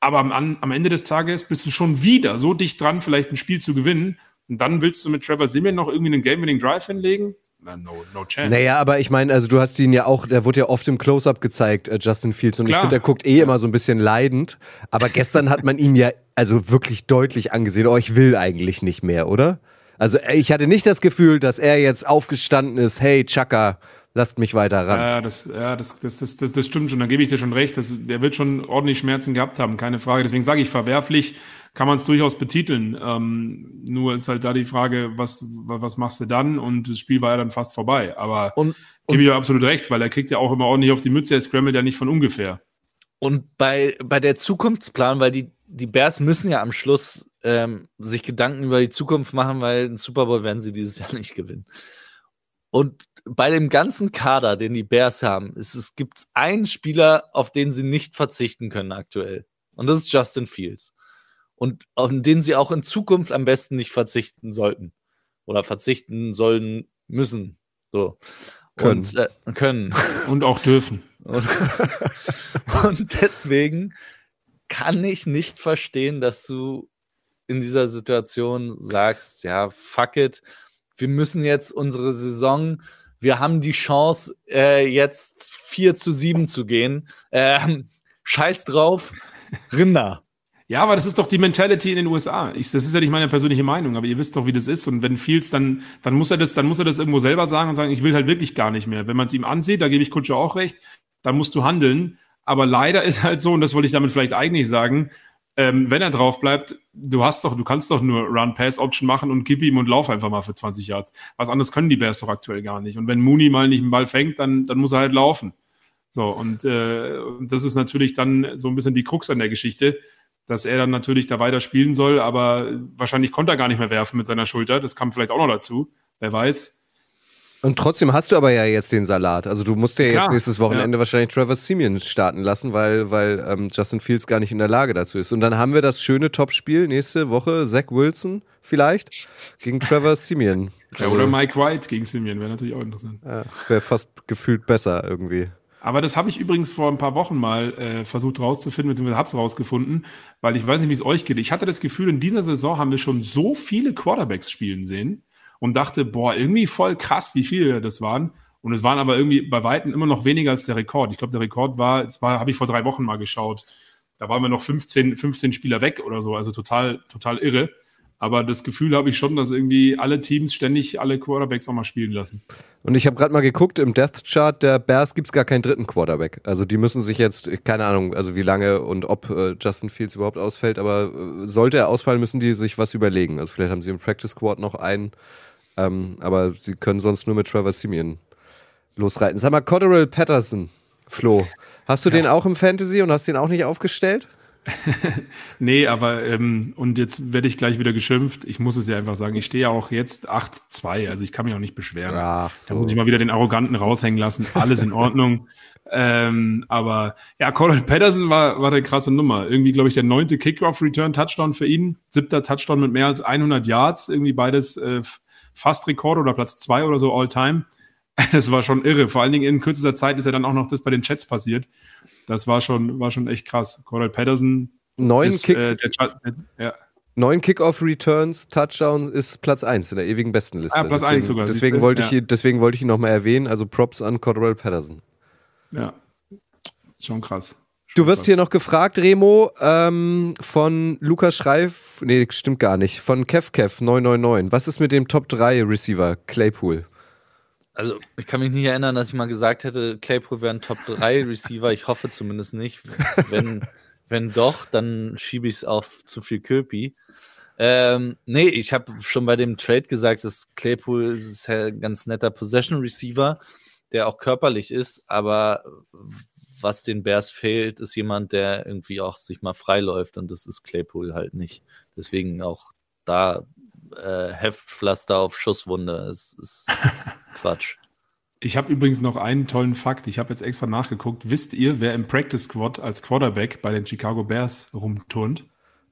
Aber am, am Ende des Tages bist du schon wieder so dicht dran, vielleicht ein Spiel zu gewinnen. Und dann willst du mit Trevor Simeon noch irgendwie einen Game-Winning-Drive hinlegen? No, no chance. Naja, aber ich meine, also du hast ihn ja auch, der wurde ja oft im Close-Up gezeigt, äh, Justin Fields. Und Klar. ich finde, der guckt eh immer so ein bisschen leidend. Aber gestern hat man ihm ja also wirklich deutlich angesehen, oh, ich will eigentlich nicht mehr, oder? Also ich hatte nicht das Gefühl, dass er jetzt aufgestanden ist, hey Chaka, lasst mich weiter ran. Ja, das, ja das, das, das, das, das stimmt schon, da gebe ich dir schon recht. Das, der wird schon ordentlich Schmerzen gehabt haben, keine Frage. Deswegen sage ich, verwerflich kann man es durchaus betiteln. Ähm, nur ist halt da die Frage, was, was machst du dann? Und das Spiel war ja dann fast vorbei. Aber und, gebe ich dir absolut recht, weil er kriegt ja auch immer ordentlich auf die Mütze, er scrammelt ja nicht von ungefähr. Und bei, bei der Zukunftsplan, weil die, die Bears müssen ja am Schluss ähm, sich Gedanken über die Zukunft machen, weil einen Super Bowl werden sie dieses Jahr nicht gewinnen. Und bei dem ganzen Kader, den die Bears haben, ist, es gibt einen Spieler, auf den sie nicht verzichten können aktuell. Und das ist Justin Fields. Und auf den sie auch in Zukunft am besten nicht verzichten sollten. Oder verzichten sollen müssen. So. Können. Und, äh, können. Und auch dürfen. Und, und deswegen kann ich nicht verstehen, dass du in dieser Situation sagst, ja, fuck it, wir müssen jetzt unsere Saison, wir haben die Chance, äh, jetzt 4 zu 7 zu gehen. Ähm, scheiß drauf, Rinder. Ja, aber das ist doch die Mentality in den USA. Ich, das ist ja nicht meine persönliche Meinung, aber ihr wisst doch, wie das ist. Und wenn Fields, dann, dann muss er das, dann muss er das irgendwo selber sagen und sagen, ich will halt wirklich gar nicht mehr. Wenn man es ihm ansieht, da gebe ich Kutscher auch recht, dann musst du handeln. Aber leider ist halt so, und das wollte ich damit vielleicht eigentlich sagen, ähm, wenn er drauf bleibt, du hast doch, du kannst doch nur Run-Pass-Option machen und gib ihm und lauf einfach mal für 20 Yards. Was anderes können die Bears doch aktuell gar nicht. Und wenn Mooney mal nicht einen Ball fängt, dann, dann muss er halt laufen. So, und äh, das ist natürlich dann so ein bisschen die Krux an der Geschichte, dass er dann natürlich da weiter spielen soll, aber wahrscheinlich konnte er gar nicht mehr werfen mit seiner Schulter. Das kam vielleicht auch noch dazu. Wer weiß. Und trotzdem hast du aber ja jetzt den Salat. Also du musst ja jetzt nächstes Wochenende ja. wahrscheinlich Trevor Simeon starten lassen, weil, weil ähm, Justin Fields gar nicht in der Lage dazu ist. Und dann haben wir das schöne Topspiel nächste Woche, Zach Wilson vielleicht gegen Trevor Simeon. Ja, oder Mike White gegen Simeon, wäre natürlich auch interessant. Ja, wäre fast gefühlt besser irgendwie. Aber das habe ich übrigens vor ein paar Wochen mal äh, versucht rauszufinden, beziehungsweise habe es rausgefunden, weil ich weiß nicht, wie es euch geht. Ich hatte das Gefühl, in dieser Saison haben wir schon so viele Quarterbacks spielen sehen und dachte, boah, irgendwie voll krass, wie viele das waren. Und es waren aber irgendwie bei Weitem immer noch weniger als der Rekord. Ich glaube, der Rekord war, war, habe ich vor drei Wochen mal geschaut. Da waren wir noch 15, 15 Spieler weg oder so, also total, total irre. Aber das Gefühl habe ich schon, dass irgendwie alle Teams ständig alle Quarterbacks auch mal spielen lassen. Und ich habe gerade mal geguckt, im Death Chart der Bears gibt es gar keinen dritten Quarterback. Also die müssen sich jetzt, keine Ahnung, also wie lange und ob äh, Justin Fields überhaupt ausfällt, aber äh, sollte er ausfallen, müssen die sich was überlegen. Also vielleicht haben sie im Practice Squad noch einen ähm, aber sie können sonst nur mit Trevor Simeon losreiten. Sag mal, Cotterill Patterson, Flo, hast du ja. den auch im Fantasy und hast den auch nicht aufgestellt? Nee, aber ähm, und jetzt werde ich gleich wieder geschimpft. Ich muss es ja einfach sagen, ich stehe ja auch jetzt 8-2, also ich kann mich auch nicht beschweren. Ach so. Da muss ich mal wieder den Arroganten raushängen lassen. Alles in Ordnung. ähm, aber ja, Colin Patterson war, war eine krasse Nummer. Irgendwie, glaube ich, der neunte Kickoff-Return-Touchdown für ihn. Siebter Touchdown mit mehr als 100 Yards. Irgendwie beides äh, fast Rekord oder Platz zwei oder so all time. Das war schon irre. Vor allen Dingen in kürzester Zeit ist ja dann auch noch das bei den Chats passiert. Das war schon, war schon echt krass. Cordell Patterson. Neun ist, Kick. Äh, der, ja. Neun Kickoff-Returns, Touchdown ist Platz 1 in der ewigen Bestenliste. Ah, Platz deswegen, 1 sogar. Deswegen wollte, ja. ich, deswegen wollte ich ihn nochmal erwähnen. Also Props an Cordell Patterson. Ja, schon krass. Du wirst hier noch gefragt, Remo, ähm, von Lukas Schreif, nee, stimmt gar nicht, von KevKev999. Was ist mit dem Top 3 Receiver Claypool? Also, ich kann mich nicht erinnern, dass ich mal gesagt hätte, Claypool wäre ein Top 3 Receiver. Ich hoffe zumindest nicht. Wenn, wenn doch, dann schiebe ich es auf zu viel Köpi. Ähm, nee, ich habe schon bei dem Trade gesagt, dass Claypool ist ein ganz netter Possession Receiver, der auch körperlich ist, aber was den Bears fehlt, ist jemand, der irgendwie auch sich mal freiläuft und das ist Claypool halt nicht. Deswegen auch da äh, Heftpflaster auf Schusswunde. Es ist Quatsch. Ich habe übrigens noch einen tollen Fakt. Ich habe jetzt extra nachgeguckt. Wisst ihr, wer im Practice Squad als Quarterback bei den Chicago Bears rumturnt?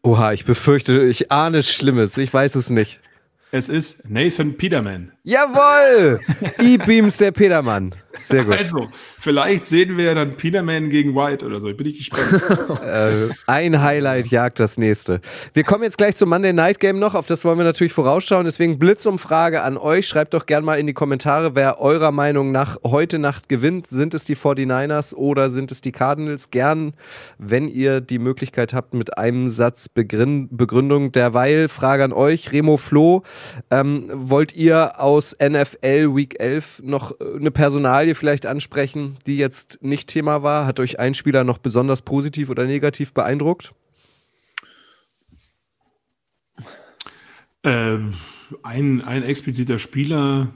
Oha, ich befürchte, ich ahne Schlimmes. Ich weiß es nicht. Es ist Nathan Peterman. Jawoll! E-Beams der Petermann. Sehr gut. Also, vielleicht sehen wir ja dann Peterman gegen White oder so. Ich bin ich gespannt. äh, ein Highlight jagt das nächste. Wir kommen jetzt gleich zum Monday Night Game noch. Auf das wollen wir natürlich vorausschauen. Deswegen Blitzumfrage an euch. Schreibt doch gerne mal in die Kommentare, wer eurer Meinung nach heute Nacht gewinnt. Sind es die 49ers oder sind es die Cardinals? Gern, wenn ihr die Möglichkeit habt, mit einem Satz Begründung. Derweil Frage an euch, Remo Flo. Ähm, wollt ihr aus NFL Week 11 noch eine Personal Personalie vielleicht ansprechen, die jetzt nicht Thema war? Hat euch ein Spieler noch besonders positiv oder negativ beeindruckt? Ähm, ein, ein expliziter Spieler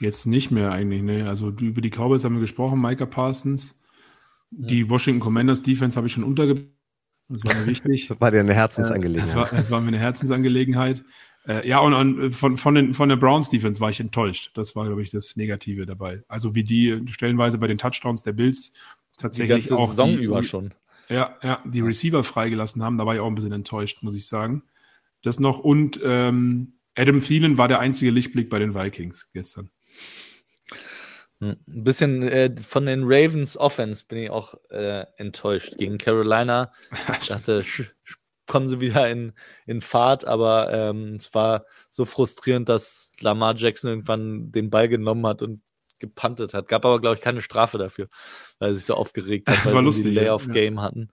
jetzt nicht mehr eigentlich. Ne? Also über die Cowboys haben wir gesprochen, Micah Parsons. Die Washington Commanders Defense habe ich schon untergebracht. Das war mir wichtig. Das war dir eine Herzensangelegenheit. Das war, das war mir eine Herzensangelegenheit. Äh, ja, und, und von, von, den, von der Browns Defense war ich enttäuscht. Das war, glaube ich, das Negative dabei. Also wie die stellenweise bei den Touchdowns der Bills tatsächlich die ganze auch Saison die, über schon. Ja, ja, die Receiver freigelassen haben. Da war ich auch ein bisschen enttäuscht, muss ich sagen. Das noch. Und ähm, Adam Thielen war der einzige Lichtblick bei den Vikings gestern. Hm, Ein bisschen äh, von den Ravens Offense bin ich auch äh, enttäuscht. Gegen Carolina, ich dachte, kommen sie wieder in, in Fahrt, aber ähm, es war so frustrierend, dass Lamar Jackson irgendwann den Ball genommen hat und gepantet hat. Gab aber, glaube ich, keine Strafe dafür, weil er sich so aufgeregt hat, Das weil sie die ja. Layoff-Game hatten.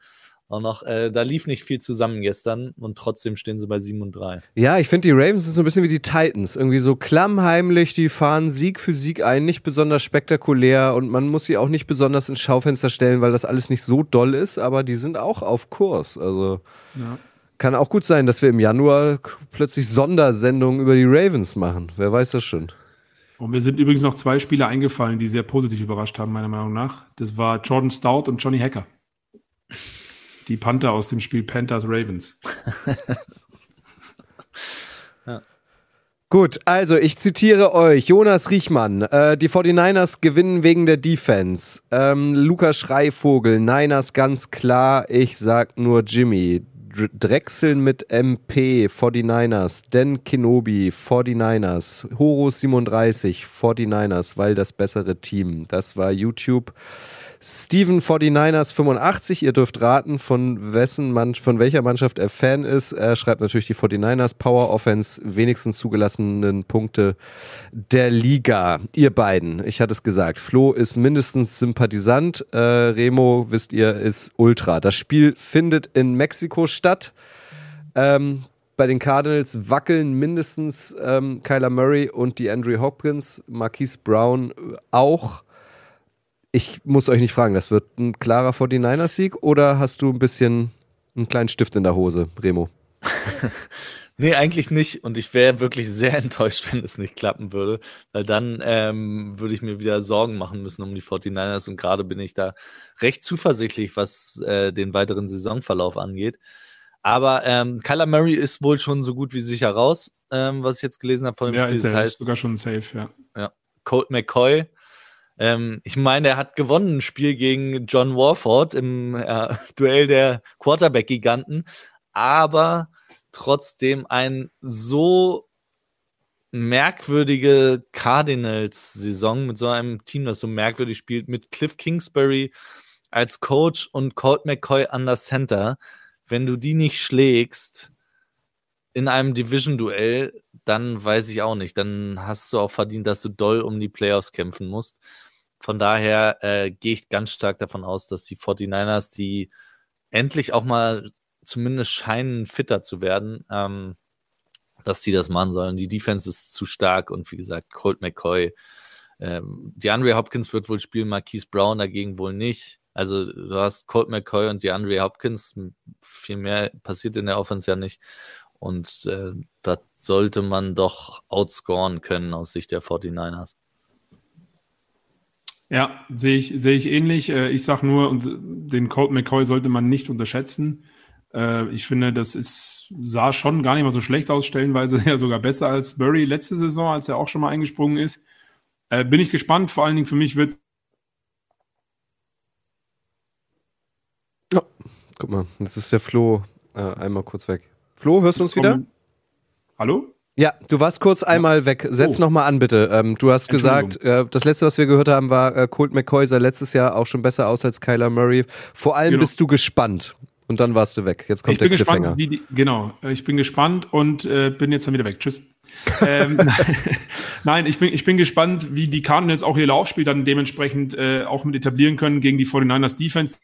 Auch noch, äh, da lief nicht viel zusammen gestern und trotzdem stehen sie bei 7 und 3. Ja, ich finde, die Ravens sind so ein bisschen wie die Titans. Irgendwie so klammheimlich, die fahren Sieg für Sieg ein, nicht besonders spektakulär und man muss sie auch nicht besonders ins Schaufenster stellen, weil das alles nicht so doll ist, aber die sind auch auf Kurs. Also Ja. kann auch gut sein, dass wir im Januar plötzlich Sondersendungen über die Ravens machen. Wer weiß das schon. Und mir sind übrigens noch zwei Spieler eingefallen, die sehr positiv überrascht haben, meiner Meinung nach. Das war Jordan Stout und Johnny Hacker. Die Panther aus dem Spiel Panthers Ravens. Gut, also ich zitiere euch, Jonas Riechmann, äh, die 49ers gewinnen wegen der Defense. Ähm, Lukas Schreivogel, Niners ganz klar, ich sag nur Jimmy. Dr Drechseln mit MP, 49ers. Dan Kenobi, 49ers. Horus 37, 49ers, weil das bessere Team. Das war YouTube. Steven 49ers 85, ihr dürft raten, von, wessen Mann, von welcher Mannschaft er Fan ist. Er schreibt natürlich die 49ers Power Offense, wenigstens zugelassenen Punkte der Liga. Ihr beiden, ich hatte es gesagt, Flo ist mindestens Sympathisant, äh, Remo, wisst ihr, ist Ultra. Das Spiel findet in Mexiko statt. Ähm, bei den Cardinals wackeln mindestens ähm, Kyler Murray und die Andrew Hopkins, Marquise Brown äh, auch. Ich muss euch nicht fragen, das wird ein klarer 49ers-Sieg oder hast du ein bisschen einen kleinen Stift in der Hose, Remo? Nee, eigentlich nicht. Und ich wäre wirklich sehr enttäuscht, wenn es nicht klappen würde, weil dann ähm, würde ich mir wieder Sorgen machen müssen um die 49ers. Und gerade bin ich da recht zuversichtlich, was äh, den weiteren Saisonverlauf angeht. Aber ähm, Kyler Murray ist wohl schon so gut wie sicher raus, ähm, was ich jetzt gelesen habe von dem Ja, Spiel. ist Das er. Ist heißt, sogar schon safe, ja. Colt McCoy. Ähm, ich meine, er hat gewonnen ein Spiel gegen John Warford im äh, Duell der Quarterback-Giganten, aber trotzdem ein so merkwürdige Cardinals-Saison mit so einem Team, das so merkwürdig spielt, mit Cliff Kingsbury als Coach und Colt McCoy an der Center. Wenn du die nicht schlägst in einem Division-Duell, dann weiß ich auch nicht. Dann hast du auch verdient, dass du doll um die Playoffs kämpfen musst. Von daher äh, gehe ich ganz stark davon aus, dass die 49ers, die endlich auch mal zumindest scheinen, fitter zu werden, ähm, dass die das machen sollen. Die Defense ist zu stark und wie gesagt, Colt McCoy. Ähm, DeAndre Hopkins wird wohl spielen, Marquise Brown dagegen wohl nicht. Also du hast Colt McCoy und DeAndre Hopkins. Viel mehr passiert in der Offense ja nicht. Und äh, das sollte man doch outscoren können aus Sicht der 49ers. Ja, sehe ich, sehe ich ähnlich. Äh, Ich sage nur, den Colt McCoy sollte man nicht unterschätzen. Äh, Ich finde, das ist, sah schon gar nicht mal so schlecht aus, stellenweise ja sogar besser als Burry letzte Saison, als er auch schon mal eingesprungen ist. Äh, Bin ich gespannt. Vor allen Dingen für mich wird Guck mal, jetzt ist der Flo äh, einmal kurz weg. Flo, hörst du uns wieder? Hallo? Ja, du warst kurz einmal weg. Setz Oh. noch mal an, bitte. Ähm, du hast gesagt, äh, das letzte, was wir gehört haben, war, äh, Colt McCoy sah letztes Jahr auch schon besser aus als Kyler Murray. Vor allem Genau. bist du gespannt. Und dann warst du weg. Jetzt kommt Ich bin der Cliffhanger. gespannt, wie die, genau, ich bin gespannt und äh, bin jetzt dann wieder weg. Tschüss. ähm, Nein, ich bin, ich bin gespannt, wie die Cardinals auch ihr Laufspiel dann dementsprechend äh, auch mit etablieren können gegen die 49ers Defense,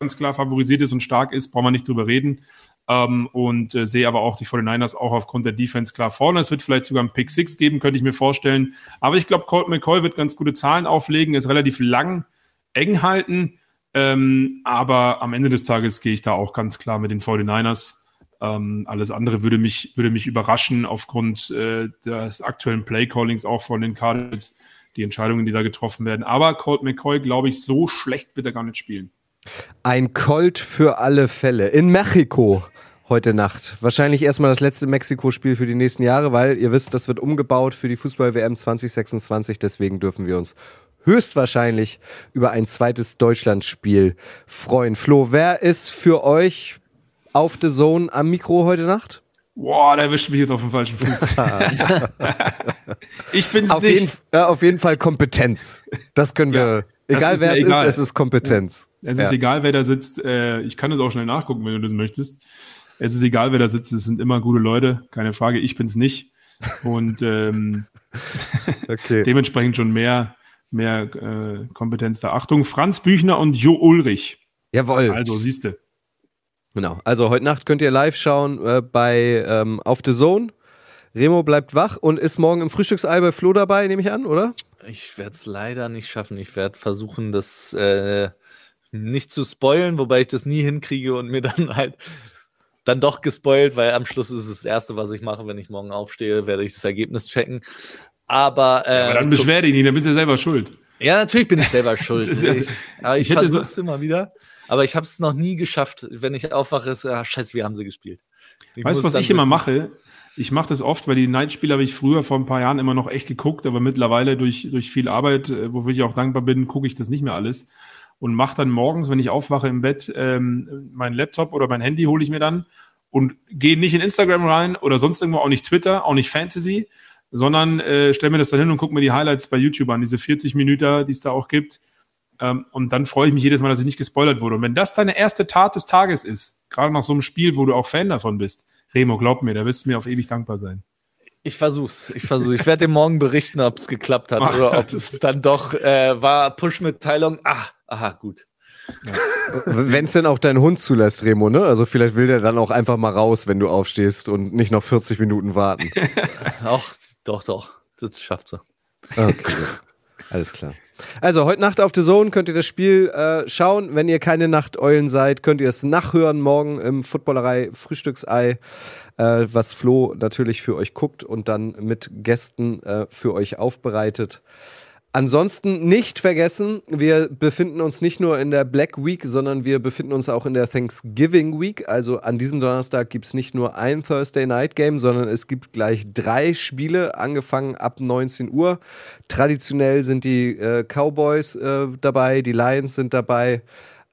ganz klar favorisiert ist und stark ist, brauchen wir nicht drüber reden. Ähm, und äh, sehe aber auch die 49ers auch aufgrund der Defense klar vorne. Es wird vielleicht sogar ein Pick 6 geben, könnte ich mir vorstellen. Aber ich glaube, Colt McCoy wird ganz gute Zahlen auflegen, ist relativ lang, eng halten. Ähm, aber am Ende des Tages gehe ich da auch ganz klar mit den 49ers. Ähm, alles andere würde mich, würde mich überraschen aufgrund äh, des aktuellen Play-Callings auch von den Cardinals, die Entscheidungen, die da getroffen werden. Aber Colt McCoy, glaube ich, so schlecht wird er gar nicht spielen. Ein Colt für alle Fälle. In Mexiko heute Nacht. Wahrscheinlich erstmal das letzte Mexiko-Spiel für die nächsten Jahre, weil ihr wisst, das wird umgebaut für die Fußball-WM 2026. Deswegen dürfen wir uns höchstwahrscheinlich über ein zweites Deutschlandspiel freuen. Flo, wer ist für euch auf The Zone am Mikro heute Nacht? Boah, da erwischt mich jetzt auf den falschen Fuß. ich bin's auf nicht. Jeden, ja, auf jeden Fall Kompetenz. Das können wir. Ja, egal wer es egal. ist, es ist Kompetenz. Ja. Es Ja. ist egal, wer da sitzt. Äh, ich kann es auch schnell nachgucken, wenn du das möchtest. Es ist egal, wer da sitzt. Es sind immer gute Leute, keine Frage. Ich bin's nicht. Und ähm, Okay. dementsprechend schon mehr, mehr äh, Kompetenz da. Achtung, Franz Büchner und Jo Ulrich. Jawohl. Also, siehst du. Genau. Also heute Nacht könnt ihr live schauen äh, bei ähm, auf The Zone. Remo bleibt wach und ist morgen im Frühstücksei bei Flo dabei, nehme ich an, oder? Ich werde es leider nicht schaffen. Ich werde versuchen, das äh, nicht zu spoilen, wobei ich das nie hinkriege und mir dann halt dann doch gespoilt, weil am Schluss ist es das Erste, was ich mache, wenn ich morgen aufstehe, werde ich das Ergebnis checken. Aber, äh, Aber dann beschwer dich nicht, dann bist du ja selber schuld. ja, natürlich bin ich selber schuld. Ja- ich, aber ich, ich so- versuche es immer wieder. Aber ich habe es noch nie geschafft. Wenn ich aufwache, ist, ah, scheiße, wie haben sie gespielt? Ich Weißt du, was ich immer wissen- mache? Ich mache das oft, weil die Nightspiele habe ich früher vor ein paar Jahren immer noch echt geguckt, aber mittlerweile durch, durch viel Arbeit, äh, wofür ich auch dankbar bin, gucke ich das nicht mehr alles und mache dann morgens, wenn ich aufwache im Bett, ähm, mein Laptop oder mein Handy hole ich mir dann und gehe nicht in Instagram rein oder sonst irgendwo, auch nicht Twitter, auch nicht Fantasy, sondern äh, stelle mir das dann hin und gucke mir die Highlights bei YouTube an, diese 40 Minuten, die es da auch gibt. Ähm, und dann freue ich mich jedes Mal, dass ich nicht gespoilert wurde. Und wenn das deine erste Tat des Tages ist, gerade nach so einem Spiel, wo du auch Fan davon bist, Remo, glaub mir, da wirst du mir auf ewig dankbar sein. Ich versuch's. Ich versuche. Ich werde dir morgen berichten, ob es geklappt hat Ach, oder ob es dann doch äh, war Push-Mitteilung. Ah, aha, gut. Wenn es denn auch dein Hund zulässt, Remo, ne? Also vielleicht will der dann auch einfach mal raus, wenn du aufstehst und nicht noch 40 Minuten warten. Ach, doch, doch. Das schafft sie. Okay, alles klar. Also heute Nacht auf The Zone könnt ihr das Spiel äh, schauen. Wenn ihr keine Nachteulen seid, könnt ihr es nachhören morgen im Footballerei Frühstücksei, äh, was Flo natürlich für euch guckt und dann mit Gästen äh, für euch aufbereitet. Ansonsten nicht vergessen, wir befinden uns nicht nur in der Black Week, sondern wir befinden uns auch in der Thanksgiving Week. Also an diesem Donnerstag gibt es nicht nur ein Thursday Night Game, sondern es gibt gleich drei Spiele, angefangen ab 19 Uhr. Traditionell sind die äh, Cowboys äh, dabei, die Lions sind dabei.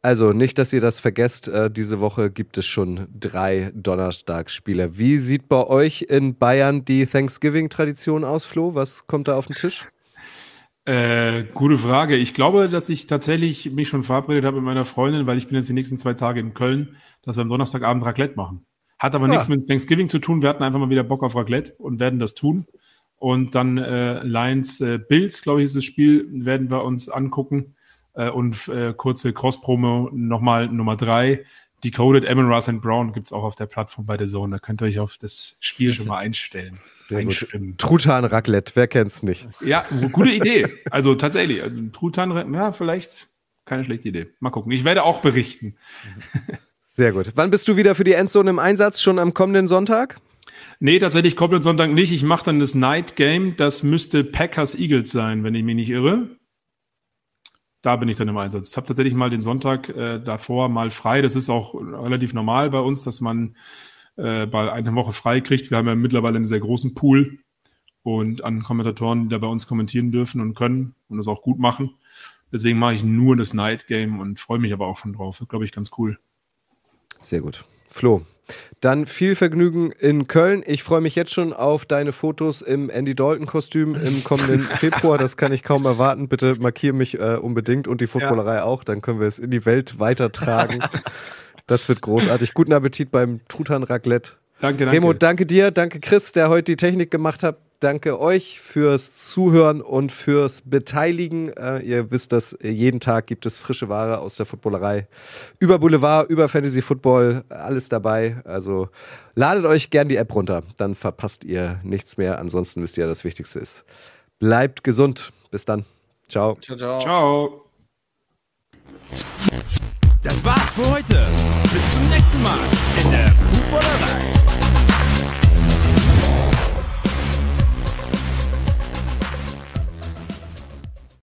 Also nicht, dass ihr das vergesst, äh, diese Woche gibt es schon drei Donnerstagsspiele. Wie sieht bei euch in Bayern die Thanksgiving-Tradition aus, Flo? Was kommt da auf den Tisch? Äh, gute Frage. Ich glaube, dass ich tatsächlich mich schon verabredet habe mit meiner Freundin, weil ich bin jetzt die nächsten zwei Tage in Köln, dass wir am Donnerstagabend Raclette machen. Hat aber Ah. nichts mit Thanksgiving zu tun. Wir hatten einfach mal wieder Bock auf Raclette und werden das tun. Und dann äh, Lions äh, Bills, glaube ich, ist das Spiel, werden wir uns angucken. Äh, und äh, kurze Cross-Promo nochmal Nummer drei. Decoded Amon Ross and Brown gibt's auch auf der Plattform bei der Zone. Da könnt ihr euch auf das Spiel schon mal einstellen. Sehr gut. einstimmen. Truthahn Raclette, wer kennt's nicht? Ja, gute Idee. Also tatsächlich, also Truthahn, ja, vielleicht keine schlechte Idee. Mal gucken. Ich werde auch berichten. Sehr gut. Wann bist du wieder für die Endzone im Einsatz? Schon am kommenden Sonntag? Nee, tatsächlich am Sonntag nicht. Ich mache dann das Night Game. Das müsste Packers Eagles sein, wenn ich mich nicht irre. Da bin ich dann im Einsatz. Ich habe tatsächlich mal den Sonntag äh, davor mal frei. Das ist auch relativ normal bei uns, dass man äh, bei einer Woche frei kriegt. Wir haben ja mittlerweile einen sehr großen Pool und an Kommentatoren, die da bei uns kommentieren dürfen und können und das auch gut machen. Deswegen mache ich nur das Night Game und freue mich aber auch schon drauf. Glaube ich ganz cool. Sehr gut. Flo, dann viel Vergnügen in Köln. Ich freue mich jetzt schon auf deine Fotos im Andy Dalton-Kostüm im kommenden Februar. Das kann ich kaum erwarten. Bitte markiere mich äh, unbedingt und die Footballerei auch. Dann können wir es in die Welt weitertragen. Das wird großartig. Guten Appetit beim Truthahn Raclette. Danke, danke. Remo, danke dir. Danke Chris, der heute die Technik gemacht hat. Danke euch fürs Zuhören und fürs Beteiligen. Äh, ihr wisst, dass jeden Tag gibt es frische Ware aus der Footballerei. Über Boulevard, über Fantasy Football, alles dabei. Also ladet euch gern die App runter, dann verpasst ihr nichts mehr. Ansonsten wisst ihr, das Wichtigste ist. Bleibt gesund. Bis dann. Ciao. Ciao, ciao. Ciao. Das war's für heute. Bis zum nächsten Mal.